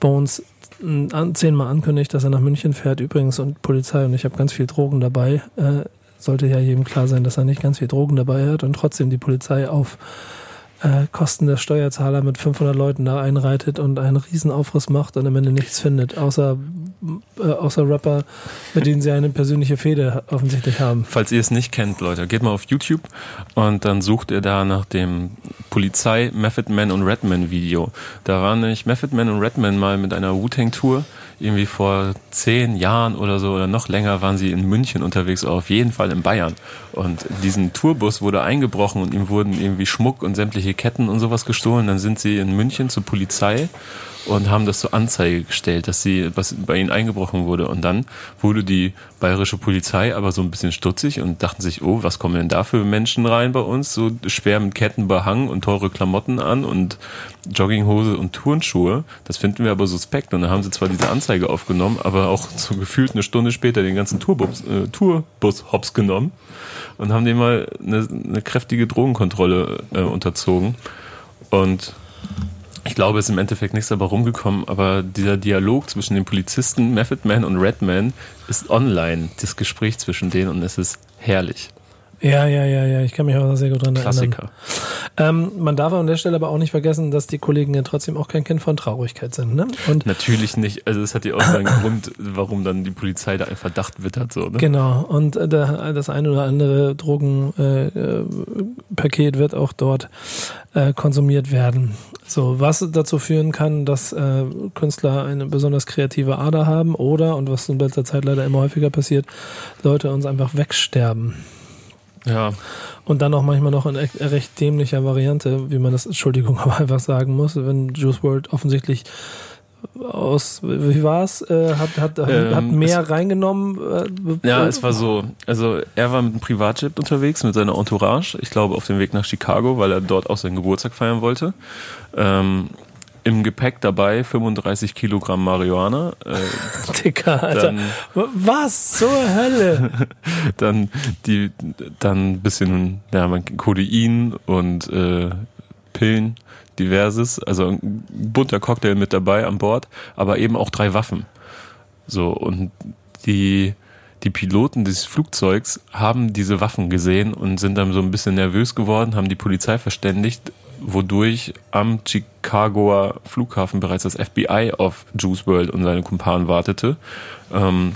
Bones zehnmal ankündigt, dass er nach München fährt, übrigens, und Polizei und ich habe ganz viel Drogen dabei. Äh, sollte ja jedem klar sein, dass er nicht ganz viel Drogen dabei hat und trotzdem die Polizei auf äh, Kosten der Steuerzahler mit 500 Leuten da einreitet und einen Riesenaufriss macht und am Ende nichts findet, außer, äh, außer Rapper, mit denen sie eine persönliche Fehde offensichtlich haben. Falls ihr es nicht kennt, Leute, geht mal auf YouTube und dann sucht ihr da nach dem Polizei Method Man und Redman Video. Da waren nämlich Method Man und Redman mal mit einer Wu-Tang-Tour irgendwie vor zehn Jahren oder so oder noch länger waren sie in München unterwegs, auf jeden Fall in Bayern. Und diesen Tourbus wurde eingebrochen und ihm wurden irgendwie Schmuck und sämtliche Ketten und sowas gestohlen. Dann sind sie in München zur Polizei und haben das zur Anzeige gestellt, dass sie, was bei ihnen eingebrochen wurde. Und dann wurde die bayerische Polizei aber so ein bisschen stutzig und dachten sich, oh, was kommen denn da für Menschen rein bei uns? So schwer mit Ketten behangen und teure Klamotten an und Jogginghose und Turnschuhe. Das finden wir aber suspekt. Und dann haben sie zwar diese Anzeige aufgenommen, aber auch so gefühlt eine Stunde später den ganzen Tourbus, äh, Tourbus hops genommen und haben dem mal eine, eine kräftige Drogenkontrolle äh, unterzogen. Und ich glaube, es ist im Endeffekt nichts dabei rumgekommen, aber dieser Dialog zwischen den Polizisten Method Man und Redman ist online, das Gespräch zwischen denen und es ist herrlich. Ja, ja, ja, ja, ich kann mich auch sehr gut dran Klassiker. erinnern. Ähm, man darf an der Stelle aber auch nicht vergessen, dass die Kollegen ja trotzdem auch kein Kind von Traurigkeit sind. Ne? Und Natürlich nicht. Also es hat ja auch seinen Grund, warum dann die Polizei da ein Verdacht wittert. So, ne? Genau. Und äh, das eine oder andere Drogenpaket äh, äh wird auch dort äh, konsumiert werden. So, was dazu führen kann, dass äh, Künstler eine besonders kreative Ader haben oder, und was in letzter Zeit leider immer häufiger passiert, Leute uns einfach wegsterben. Ja. Und dann auch manchmal noch in recht dämlicher Variante, wie man das, Entschuldigung, [LAUGHS] aber einfach sagen muss, wenn Juice World offensichtlich aus, wie war's, äh, hat, hat, ähm, hat mehr es, reingenommen. Äh, ja, es war so, also er war mit einem Privatjet unterwegs mit seiner Entourage, ich glaube auf dem Weg nach Chicago, weil er dort auch seinen Geburtstag feiern wollte. Ähm, im Gepäck dabei 35 Kilogramm Marihuana. Äh, [LAUGHS] Dicker, Alter. Dann, Was zur Hölle? [LAUGHS] dann die, dann ein bisschen ja, Kodein und äh, Pillen, diverses. Also ein bunter Cocktail mit dabei an Bord, aber eben auch drei Waffen. So und die die Piloten des Flugzeugs haben diese Waffen gesehen und sind dann so ein bisschen nervös geworden, haben die Polizei verständigt, wodurch am Chicagoer Flughafen bereits das FBI auf Juice World und seine Kumpanen wartete. Ähm,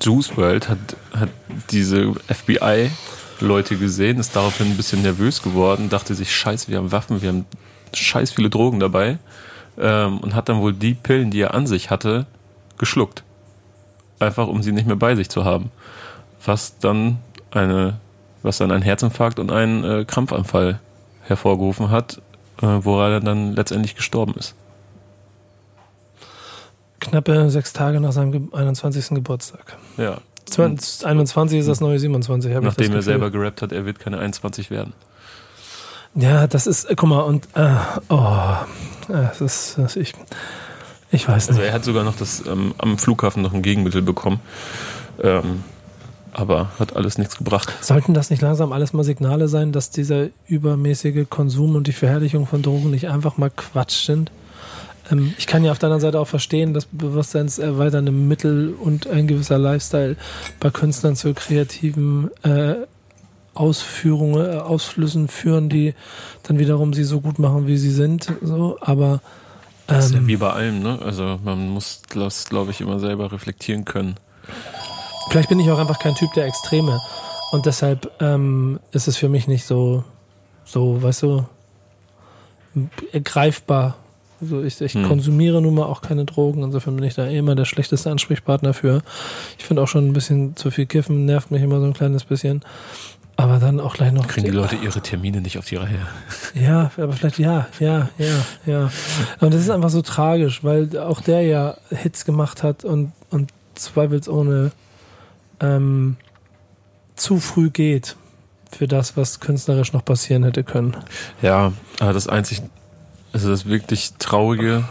Juice World hat, hat diese FBI-Leute gesehen, ist daraufhin ein bisschen nervös geworden, dachte sich, scheiße, wir haben Waffen, wir haben scheiß viele Drogen dabei ähm, und hat dann wohl die Pillen, die er an sich hatte, geschluckt. Einfach um sie nicht mehr bei sich zu haben. Was dann eine, was dann einen Herzinfarkt und einen äh, Krampfanfall hervorgerufen hat, äh, woran er dann letztendlich gestorben ist. Knappe sechs Tage nach seinem 21. Geburtstag. Ja. 21 ist das neue 27. Nachdem er selber gerappt hat, er wird keine 21 werden. Ja, das ist, äh, guck mal, und, äh, oh, das ist, das ich, ich weiß nicht. Also er hat sogar noch das, ähm, am Flughafen noch ein Gegenmittel bekommen. Ähm, aber hat alles nichts gebracht. Sollten das nicht langsam alles mal Signale sein, dass dieser übermäßige Konsum und die Verherrlichung von Drogen nicht einfach mal Quatsch sind? Ähm, ich kann ja auf der anderen Seite auch verstehen, dass bewusstseinserweiternde Mittel und ein gewisser Lifestyle bei Künstlern zu kreativen äh, Ausführungen, äh, Ausflüssen führen, die dann wiederum sie so gut machen, wie sie sind. So, aber das ist ja wie bei allem, ne? Also man muss das, glaube ich, immer selber reflektieren können. Vielleicht bin ich auch einfach kein Typ der Extreme. Und deshalb ähm, ist es für mich nicht so, so, weißt du, greifbar. Also ich, ich hm. konsumiere nun mal auch keine Drogen, insofern bin ich da immer der schlechteste Ansprechpartner für. Ich finde auch schon ein bisschen zu viel Kiffen, nervt mich immer so ein kleines bisschen. Aber dann auch gleich noch. Kriegen die Leute ihre Termine nicht auf die Reihe? [LAUGHS] Ja, aber vielleicht ja, ja, ja, ja. Und das ist einfach so tragisch, weil auch der ja Hits gemacht hat und, und zweifelsohne ähm, zu früh geht für das, was künstlerisch noch passieren hätte können. Ja, aber das einzig, also das wirklich Traurige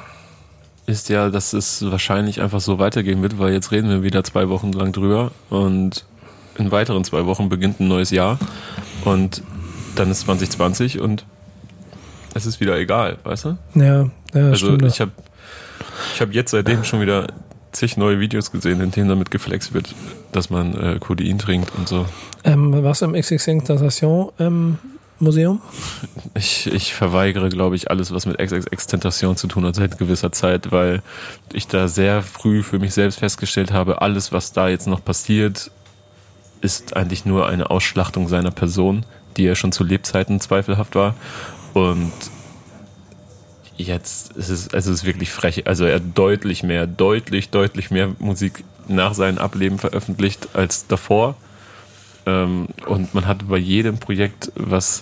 ist ja, dass es wahrscheinlich einfach so weitergehen wird, weil jetzt reden wir wieder zwei Wochen lang drüber und in weiteren zwei Wochen beginnt ein neues Jahr und dann ist 2020 und es ist wieder egal, weißt du? Ja, ja Also stimmt. ich habe ich hab jetzt seitdem schon wieder zig neue Videos gesehen, in denen damit geflext wird, dass man äh, Codein trinkt und so. Ähm, was im XXX ähm, Museum? Ich, ich verweigere, glaube ich, alles, was mit XXX-Tentation zu tun hat seit gewisser Zeit, weil ich da sehr früh für mich selbst festgestellt habe, alles, was da jetzt noch passiert, ist eigentlich nur eine Ausschlachtung seiner Person, die ja schon zu Lebzeiten zweifelhaft war. Und jetzt ist es, also es ist wirklich frech. Also er hat deutlich mehr, deutlich, deutlich mehr Musik nach seinem Ableben veröffentlicht als davor. Ähm, und man hat bei jedem Projekt, was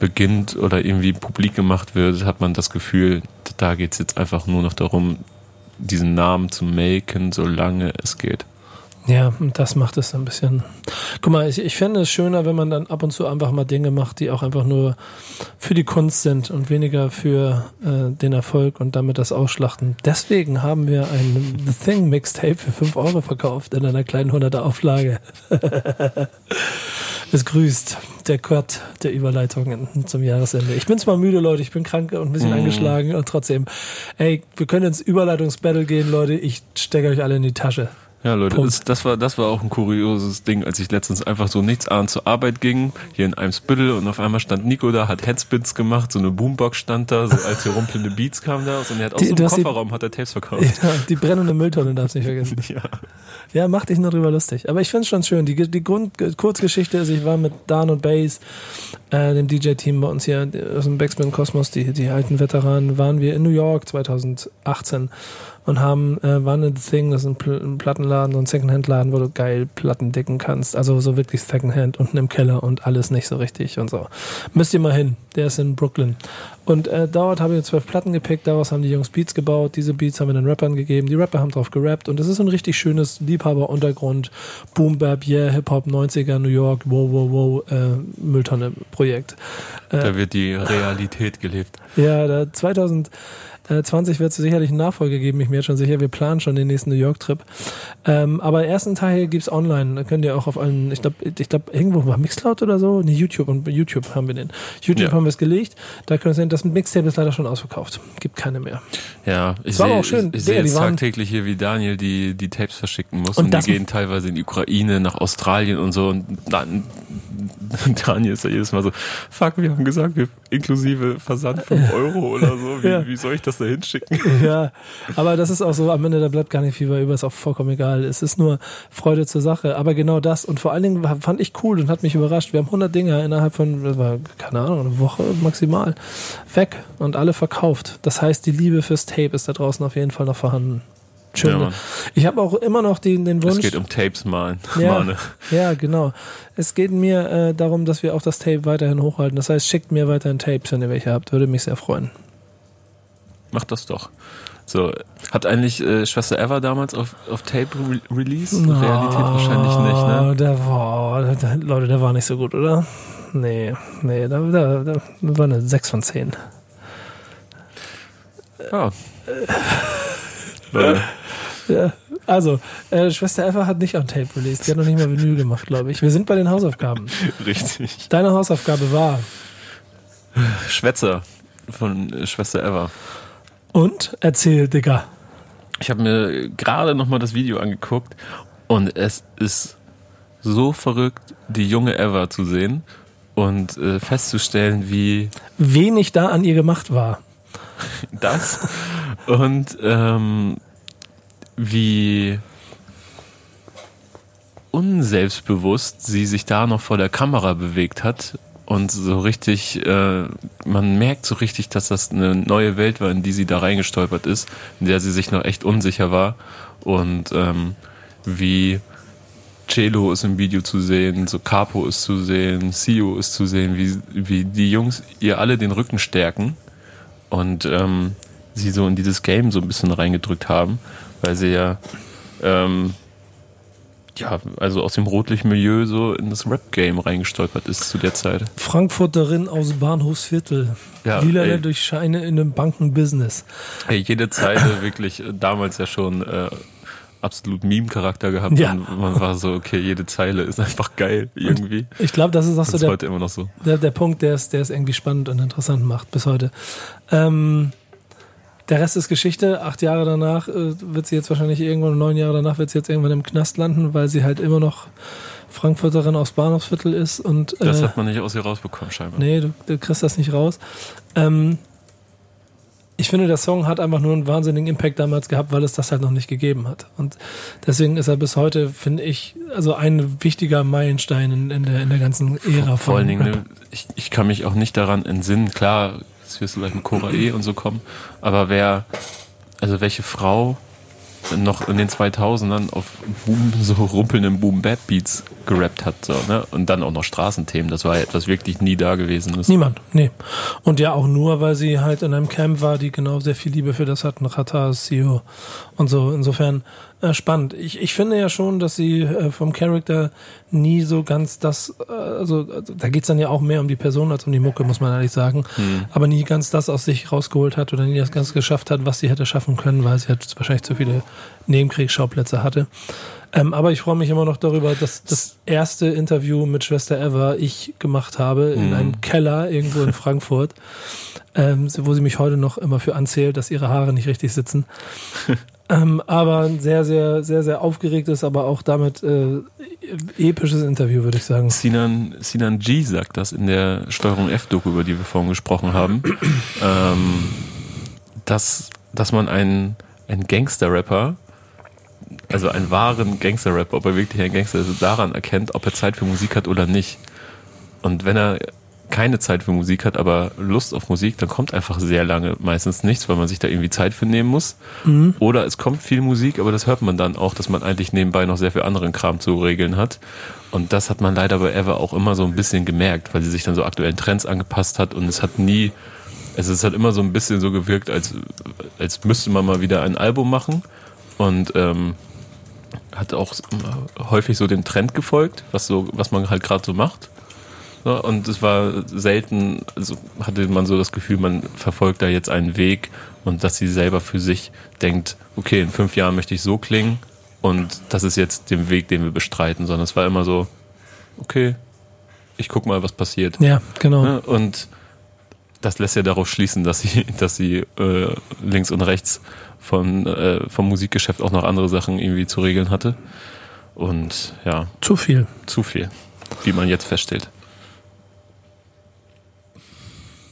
beginnt oder irgendwie publik gemacht wird, hat man das Gefühl, da geht es jetzt einfach nur noch darum, diesen Namen zu maken, solange es geht. Ja, das macht es ein bisschen. Guck mal, ich, ich fände es schöner, wenn man dann ab und zu einfach mal Dinge macht, die auch einfach nur für die Kunst sind und weniger für äh, den Erfolg und damit das Ausschlachten. Deswegen haben wir ein The Thing Mixtape für 5 Euro verkauft in einer kleinen 100er Auflage. [LAUGHS] es grüßt der Kurt der Überleitungen zum Jahresende. Ich bin zwar müde, Leute, ich bin krank und ein bisschen mm. angeschlagen und trotzdem, ey, wir können ins Überleitungsbattle gehen, Leute. Ich stecke euch alle in die Tasche. Ja, Leute, das, das, war, das war auch ein kurioses Ding, als ich letztens einfach so nichts ahnt zur Arbeit ging, hier in Eimsbüttel und auf einmal stand Nico da, hat Headspins gemacht, so eine Boombox stand da, so alte rumpelnde Beats kamen da und er hat aus dem Kofferraum die, hat er Tapes verkauft. Ja, die brennende Mülltonne darfst du nicht vergessen. [LAUGHS] ja. Ja, mach dich nur drüber lustig. Aber ich finde es schon schön. Die, die Grund, Kurzgeschichte ist, ich war mit Dan und Bass, äh, dem DJ-Team bei uns hier aus dem Backspin Kosmos, die, die alten Veteranen, waren wir in New York 2018 und haben äh, The Thing, das ist ein, Pl ein Plattenladen, so ein Secondhand-Laden, wo du geil Platten decken kannst. Also so wirklich Secondhand unten im Keller und alles nicht so richtig und so. Müsst ihr mal hin. Der ist in Brooklyn. Und äh, dort habe ich zwölf Platten gepickt, daraus haben die Jungs Beats gebaut. Diese Beats haben wir den Rappern gegeben. Die Rapper haben drauf gerappt und es ist ein richtig schönes Liebhaber-Untergrund, Boom Bap, Yeah, Hip-Hop, 90er, New York, wow, wow, wow, äh, Mülltonne-Projekt. Äh, da wird die Realität gelebt. Ja, da 2000 äh, 20 wird es sicherlich einen Nachfolger geben, ich mir jetzt schon sicher. Wir planen schon den nächsten New York-Trip. Ähm, aber den ersten Teil gibt's online. Da könnt ihr auch auf allen, ich glaube, ich glaube, irgendwo war Mixcloud oder so. Nee, YouTube und YouTube haben wir den. YouTube ja. haben wir es gelegt. Da können wir sehen, das Mixtape ist leider schon ausverkauft. Gibt keine mehr. Ja, ich sehe seh jetzt tagtäglich hier, wie Daniel die, die Tapes verschicken muss. Und, und die gehen teilweise in die Ukraine, nach Australien und so. Und dann [LAUGHS] Daniel ist ja jedes Mal so, fuck, wir haben gesagt, wir inklusive Versand 5 [LAUGHS] Euro oder so. Wie, ja. wie soll ich das da hinschicken? [LAUGHS] Ja, aber das ist auch so, am Ende da bleibt gar nicht viel über, ist auch vollkommen egal. Es ist nur Freude zur Sache. Aber genau das und vor allen Dingen fand ich cool und hat mich überrascht. Wir haben 100 Dinger innerhalb von, das war, keine Ahnung, eine Woche maximal weg und alle verkauft. Das heißt, die Liebe fürs Tape ist da draußen auf jeden Fall noch vorhanden. Schön. Ja, ich habe auch immer noch den, den Wunsch. Es geht um Tapes malen. [LAUGHS] Ja, ja, genau. Es geht mir äh, darum, dass wir auch das Tape weiterhin hochhalten. Das heißt, schickt mir weiterhin Tapes, wenn ihr welche habt. Würde mich sehr freuen. Macht das doch. So, hat eigentlich äh, Schwester Eva damals auf, auf Tape re Release? No, Realität wahrscheinlich nicht, ne? Der war, der, Leute, der war nicht so gut, oder? Nee, nee, da, da, da war eine 6 von 10. Ja. [LAUGHS] Leute. Ja, also, äh, Schwester Eva hat nicht on Tape released. Die hat noch nicht mal Vinyl gemacht, glaube ich. Wir sind bei den Hausaufgaben. [LAUGHS] Richtig. Deine Hausaufgabe war. Schwätzer von äh, Schwester Eva. Und? Erzähl, Digga. Ich habe mir gerade nochmal das Video angeguckt und es ist so verrückt, die junge Eva zu sehen und äh, festzustellen, wie Wenig da an ihr gemacht war. [LAUGHS] das und ähm, wie unselbstbewusst sie sich da noch vor der Kamera bewegt hat und so richtig, äh, man merkt so richtig, dass das eine neue Welt war, in die sie da reingestolpert ist, in der sie sich noch echt unsicher war. Und ähm, wie Celo ist im Video zu sehen, so Capo ist zu sehen, Sio ist zu sehen, wie, wie die Jungs ihr alle den Rücken stärken und ähm, sie so in dieses Game so ein bisschen reingedrückt haben, weil sie ja ähm, ja, also aus dem Rotlichtmilieu so in das Rap-Game reingestolpert ist zu der Zeit. Frankfurterin aus Bahnhofsviertel. Ja, Lila durch Scheine in einem Bankenbusiness. Ey, jede Zeile wirklich äh, damals ja schon äh, absolut Meme-Charakter gehabt Ja. und man war so, okay, jede Zeile ist einfach geil irgendwie. Ich glaube, das ist auch so der, heute immer noch so. der, der Punkt, der es, der es irgendwie spannend und interessant macht bis heute. Ähm, der Rest ist Geschichte. Acht Jahre danach äh, wird sie jetzt wahrscheinlich irgendwann, neun Jahre danach wird sie jetzt irgendwann im Knast landen, weil sie halt immer noch Frankfurterin aus Bahnhofsviertel ist und Das äh, hat man nicht aus ihr rausbekommen scheinbar. Nee, du, du kriegst das nicht raus. Ähm, ich finde, der Song hat einfach nur einen wahnsinnigen Impact damals gehabt, weil es das halt noch nicht gegeben hat. Und deswegen ist er bis heute, finde ich, also ein wichtiger Meilenstein in, in, der, in der ganzen Ära von Vor allen Dingen, ne, ich, ich kann mich auch nicht daran entsinnen, klar, es wirst du gleich mit Cora E und so kommen, aber wer, also welche Frau noch in den 2000ern auf Boom, so rumpelnden Boom-Bap-Beats gerappt hat, so, ne? Und dann auch noch Straßenthemen, das war ja etwas wirklich nie da gewesen ist. Niemand, nee. Und ja auch nur, weil sie halt in einem Camp war, die genau sehr viel Liebe für das hatten, Qatar, CEO und so. Insofern äh, spannend. Ich, ich finde ja schon, dass sie äh, vom Charakter nie so ganz das, äh, also, also da geht's dann ja auch mehr um die Person als um die Mucke, muss man ehrlich sagen, aber nie ganz das aus sich rausgeholt hat oder nie das ganz geschafft hat, was sie hätte schaffen können, weil sie halt wahrscheinlich zu viele Nebenkriegsschauplätze hatte. Ähm, aber ich freue mich immer noch darüber, dass das erste Interview mit Schwester Eva ich gemacht habe in einem Keller irgendwo in Frankfurt, [LAUGHS] ähm, wo sie mich heute noch immer für anzählt, dass ihre Haare nicht richtig sitzen. [LAUGHS] ähm, aber ein sehr, sehr, sehr, sehr aufgeregtes, aber auch damit äh, episches Interview, würde ich sagen. Sinan, Sinan G sagt das in der Steuerung F-Doku, über die wir vorhin gesprochen haben, ähm, dass, dass man einen, einen Gangster-Rapper, also einen wahren Gangster-Rapper, ob er wirklich ein Gangster ist, daran erkennt, ob er Zeit für Musik hat oder nicht. Und wenn er keine Zeit für Musik hat, aber Lust auf Musik, dann kommt einfach sehr lange meistens nichts, weil man sich da irgendwie Zeit für nehmen muss. Oder es kommt viel Musik, aber das hört man dann auch, dass man eigentlich nebenbei noch sehr viel anderen Kram zu regeln hat. Und das hat man leider bei Eva auch immer so ein bisschen gemerkt, weil sie sich dann so aktuellen Trends angepasst hat und es hat nie, also es hat immer so ein bisschen so gewirkt, als, als müsste man mal wieder ein Album machen und ähm, hat auch häufig so dem Trend gefolgt, was so, was man halt gerade so macht. So, und es war selten, also hatte man so das Gefühl, man verfolgt da jetzt einen Weg und dass sie selber für sich denkt, okay, in fünf Jahren möchte ich so klingen und das ist jetzt den Weg, den wir bestreiten, sondern es war immer so, okay, ich guck mal, was passiert. Ja, genau. Ne? Und das lässt ja darauf schließen, dass sie, [LAUGHS] dass sie äh, links und rechts von, äh, vom Musikgeschäft auch noch andere Sachen irgendwie zu regeln hatte. Und ja, Zu viel. zu viel, wie man jetzt feststellt.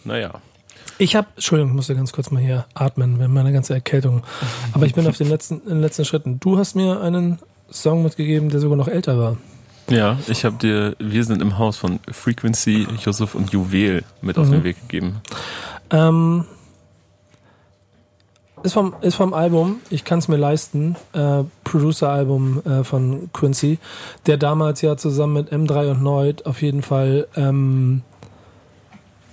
Naja. Ich habe, Entschuldigung, ich musste ganz kurz mal hier atmen, wenn meine ganze Erkältung. Aber ich bin auf den letzten, in den letzten Schritten. Du hast mir einen Song mitgegeben, der sogar noch älter war. Ja, ich habe dir Wir sind im Haus von Frequency, Yusuf und Juwel mit auf den Weg gegeben. Ähm, ist vom, ist vom Album, ich kann es mir leisten, äh, Producer-Album äh, von Quincy, der damals ja zusammen mit M3 und Noid auf jeden Fall ähm,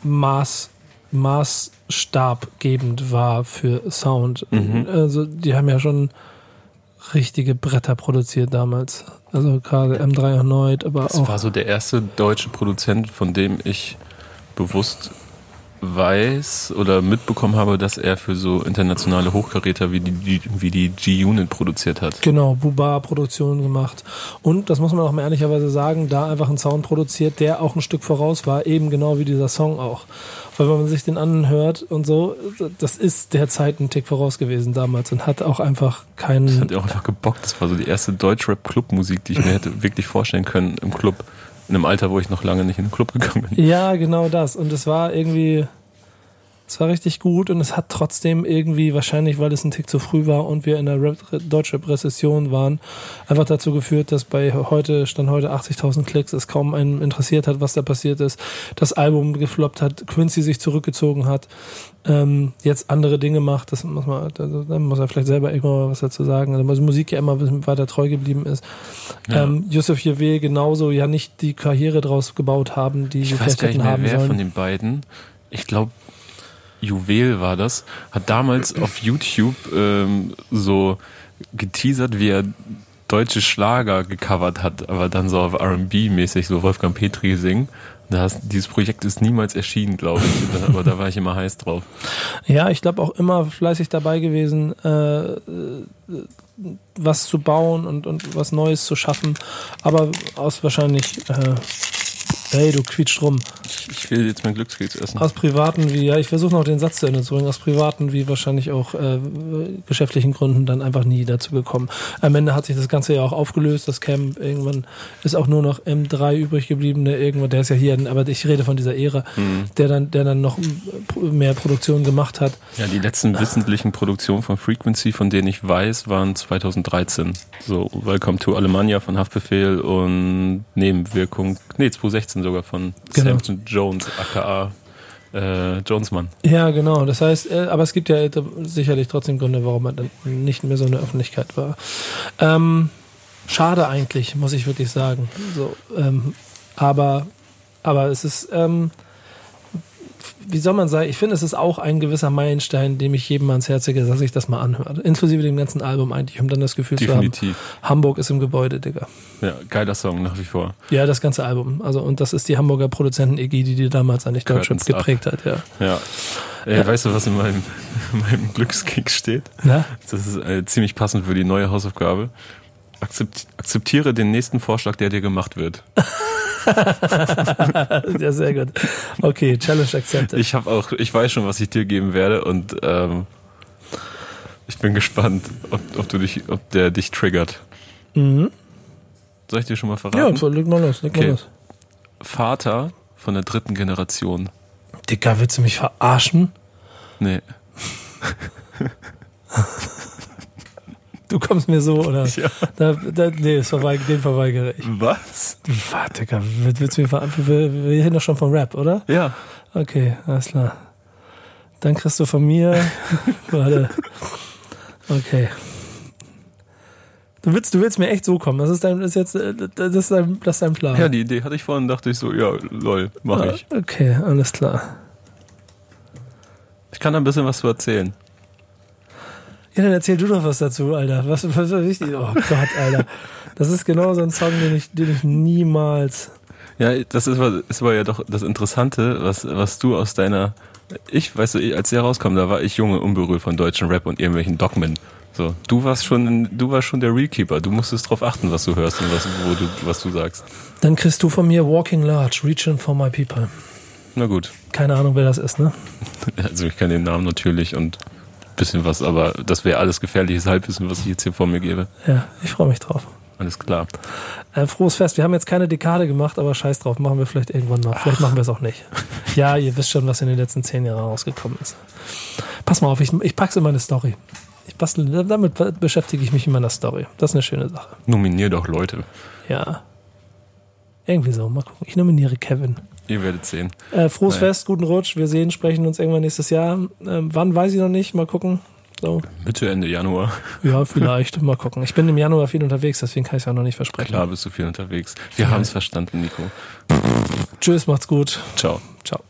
Maß, maßstabgebend war für Sound. Also die haben ja schon richtige Bretter produziert damals. Also gerade M3 und Noid, aber Das auch war so der erste deutsche Produzent, von dem ich bewusst weiß oder mitbekommen habe, dass er für so internationale Hochkaräter wie die, wie die G-Unit produziert hat. Genau, Buba-Produktion gemacht. Und, das muss man auch mal ehrlicherweise sagen, da einfach einen Sound produziert, der auch ein Stück voraus war, eben genau wie dieser Song auch. Weil wenn man sich den anhört und so, das ist der Zeit ein Tick voraus gewesen damals und hat auch einfach keinen... Das hat ja auch einfach gebockt. Das war so die erste Deutschrap-Club-Musik, die ich mir hätte wirklich vorstellen können im Club in einem Alter, wo ich noch lange nicht in den Club gegangen bin. Ja, genau das. Und es war irgendwie, es war richtig gut und es hat trotzdem irgendwie, wahrscheinlich weil es ein Tick zu früh war und wir in der Deutschrap-Rezession waren, einfach dazu geführt, dass bei heute, stand heute 80.000 Klicks, es kaum einen interessiert hat, was da passiert ist. Das Album gefloppt hat, Quincy sich zurückgezogen hat, ähm, jetzt andere Dinge macht, das muss man, da, da muss er vielleicht selber irgendwann was dazu sagen, also Musik ja immer weiter treu geblieben ist. Ja. Ähm, Yusuf Javé genauso ja nicht die Karriere draus gebaut haben, die ich sie weiß gar nicht mehr, wer sollen. von den beiden. Ich glaube, Juwel war das, hat damals auf YouTube ähm, so geteasert, wie er deutsche Schlager gecovert hat, aber dann so auf R&B-mäßig, so Wolfgang Petri singen. Das, dieses Projekt ist niemals erschienen, glaube ich, aber da war ich immer heiß drauf. Ja, ich glaube auch immer fleißig dabei gewesen, äh, was zu bauen und, und was Neues zu schaffen, aber aus wahrscheinlich äh, Hey, du quietscht rum. Ich, will jetzt mein Glückskeks essen. Aus privaten wie, ja, ich versuche noch den Satz zu Ende zu bringen, aus privaten wie wahrscheinlich auch äh, geschäftlichen Gründen dann einfach nie dazu gekommen. Am Ende hat sich das Ganze ja auch aufgelöst, das Camp, irgendwann ist auch nur noch M3 übrig geblieben, der irgendwann, der ist ja hier, aber ich rede von dieser Ära, mhm. der dann, der dann noch mehr Produktion gemacht hat. Ja, die letzten wissentlichen Produktionen von Frequency, von denen ich weiß, waren 2013. So, Welcome to Alemannia von Haftbefehl und Nebenwirkung, nee, 2016 Jackson sogar von genau. Samson Jones, aka äh, Jonesmann. Ja, genau. Das heißt, äh, aber es gibt ja sicherlich trotzdem Gründe, warum er dann nicht mehr so in der Öffentlichkeit war. Ähm, schade eigentlich, muss ich wirklich sagen. So, ähm, aber, aber es ist, ähm, wie soll man sagen, ich finde, es ist auch ein gewisser Meilenstein, dem ich jedem ans Herz lege, dass sich das mal anhört. Inklusive dem ganzen Album eigentlich, um dann das Gefühl Definitiv. zu haben, Hamburg ist im Gebäude, Digga. Ja, geiler Song nach wie vor. Ja, das ganze Album. Also, und das ist die Hamburger Produzenten-EG, die damals eigentlich Deutschrap geprägt hat, ja. Ja. Ey, ja. Weißt du, was in meinem, in [LAUGHS] meinem Glückskick steht? Na? Das ist äh, ziemlich passend für die neue Hausaufgabe. Akzept, akzeptiere den nächsten Vorschlag, der dir gemacht wird. [LAUGHS] [LAUGHS] ja, sehr gut. Okay, Challenge accepted. Ich habe auch, ich weiß schon, was ich dir geben werde und ähm, ich bin gespannt, ob, ob du dich, ob der dich triggert. Mhm. Soll ich dir schon mal verraten? Ja, leg mal los, leg okay. mal los. Vater von der dritten Generation. Dicker, willst du mich verarschen? Nee. [LAUGHS] Du kommst mir so, oder? Ja. Da, da, nee, das verweig, den verweigere ich. Was? Warte, willst du mir ver wir, wir reden doch schon von Rap, oder? Ja. Okay, alles klar. Dann kriegst du von mir. [LAUGHS] warte. Okay. Du willst, du willst mir echt so kommen. Das ist dein, das ist jetzt, das ist dein, das ist dein Plan. Ja, die Idee hatte ich vorhin, dachte ich so, ja, lol, mach ah, ich. Okay, alles klar. Ich kann da ein bisschen was zu erzählen. Ja, dann erzähl du doch was dazu, Alter. Was, was war wichtig? Oh Gott, Alter. Das ist genau so ein Song, den ich, den ich niemals. Ja, das ist, ist aber ja doch das Interessante, was, was du aus deiner. Ich, weißt du, als der rauskam, da war ich junge, unberührt von deutschen Rap und irgendwelchen Dogmen. So, du warst schon, du warst schon der Rekeeper. Du musstest drauf achten, was du hörst und was, wo du, was du sagst. Dann kriegst du von mir Walking Large, Reaching for My People. Na gut. Keine Ahnung, wer das ist, ne? [LAUGHS] Also ich kenne den Namen natürlich und bisschen was, aber das wäre alles gefährliches Halbwissen, was ich jetzt hier vor mir gebe. Ja, ich freue mich drauf. Alles klar. Äh, frohes Fest. Wir haben jetzt keine Dekade gemacht, aber scheiß drauf, machen wir vielleicht irgendwann noch. Vielleicht machen wir es auch nicht. Ja, ihr wisst schon, was in den letzten zehn Jahren rausgekommen ist. Pass mal auf, ich, ich pack's in meine Story. Ich bastel, damit beschäftige ich mich in meiner Story. Das ist eine schöne Sache. Nominier doch Leute. Ja. Irgendwie so. Mal gucken. Ich nominiere Kevin. Ihr werdet sehen. Äh, frohes naja. Fest, guten Rutsch. Wir sehen, sprechen uns irgendwann nächstes Jahr. Ähm, wann weiß ich noch nicht. Mal gucken. So. Mitte, Ende Januar. [LAUGHS] Ja, vielleicht. Mal gucken. Ich bin im Januar viel unterwegs, deswegen kann ich es ja noch nicht versprechen. Klar bist du viel unterwegs. Wir haben es verstanden, Nico. Tschüss, macht's gut. Ciao. Ciao.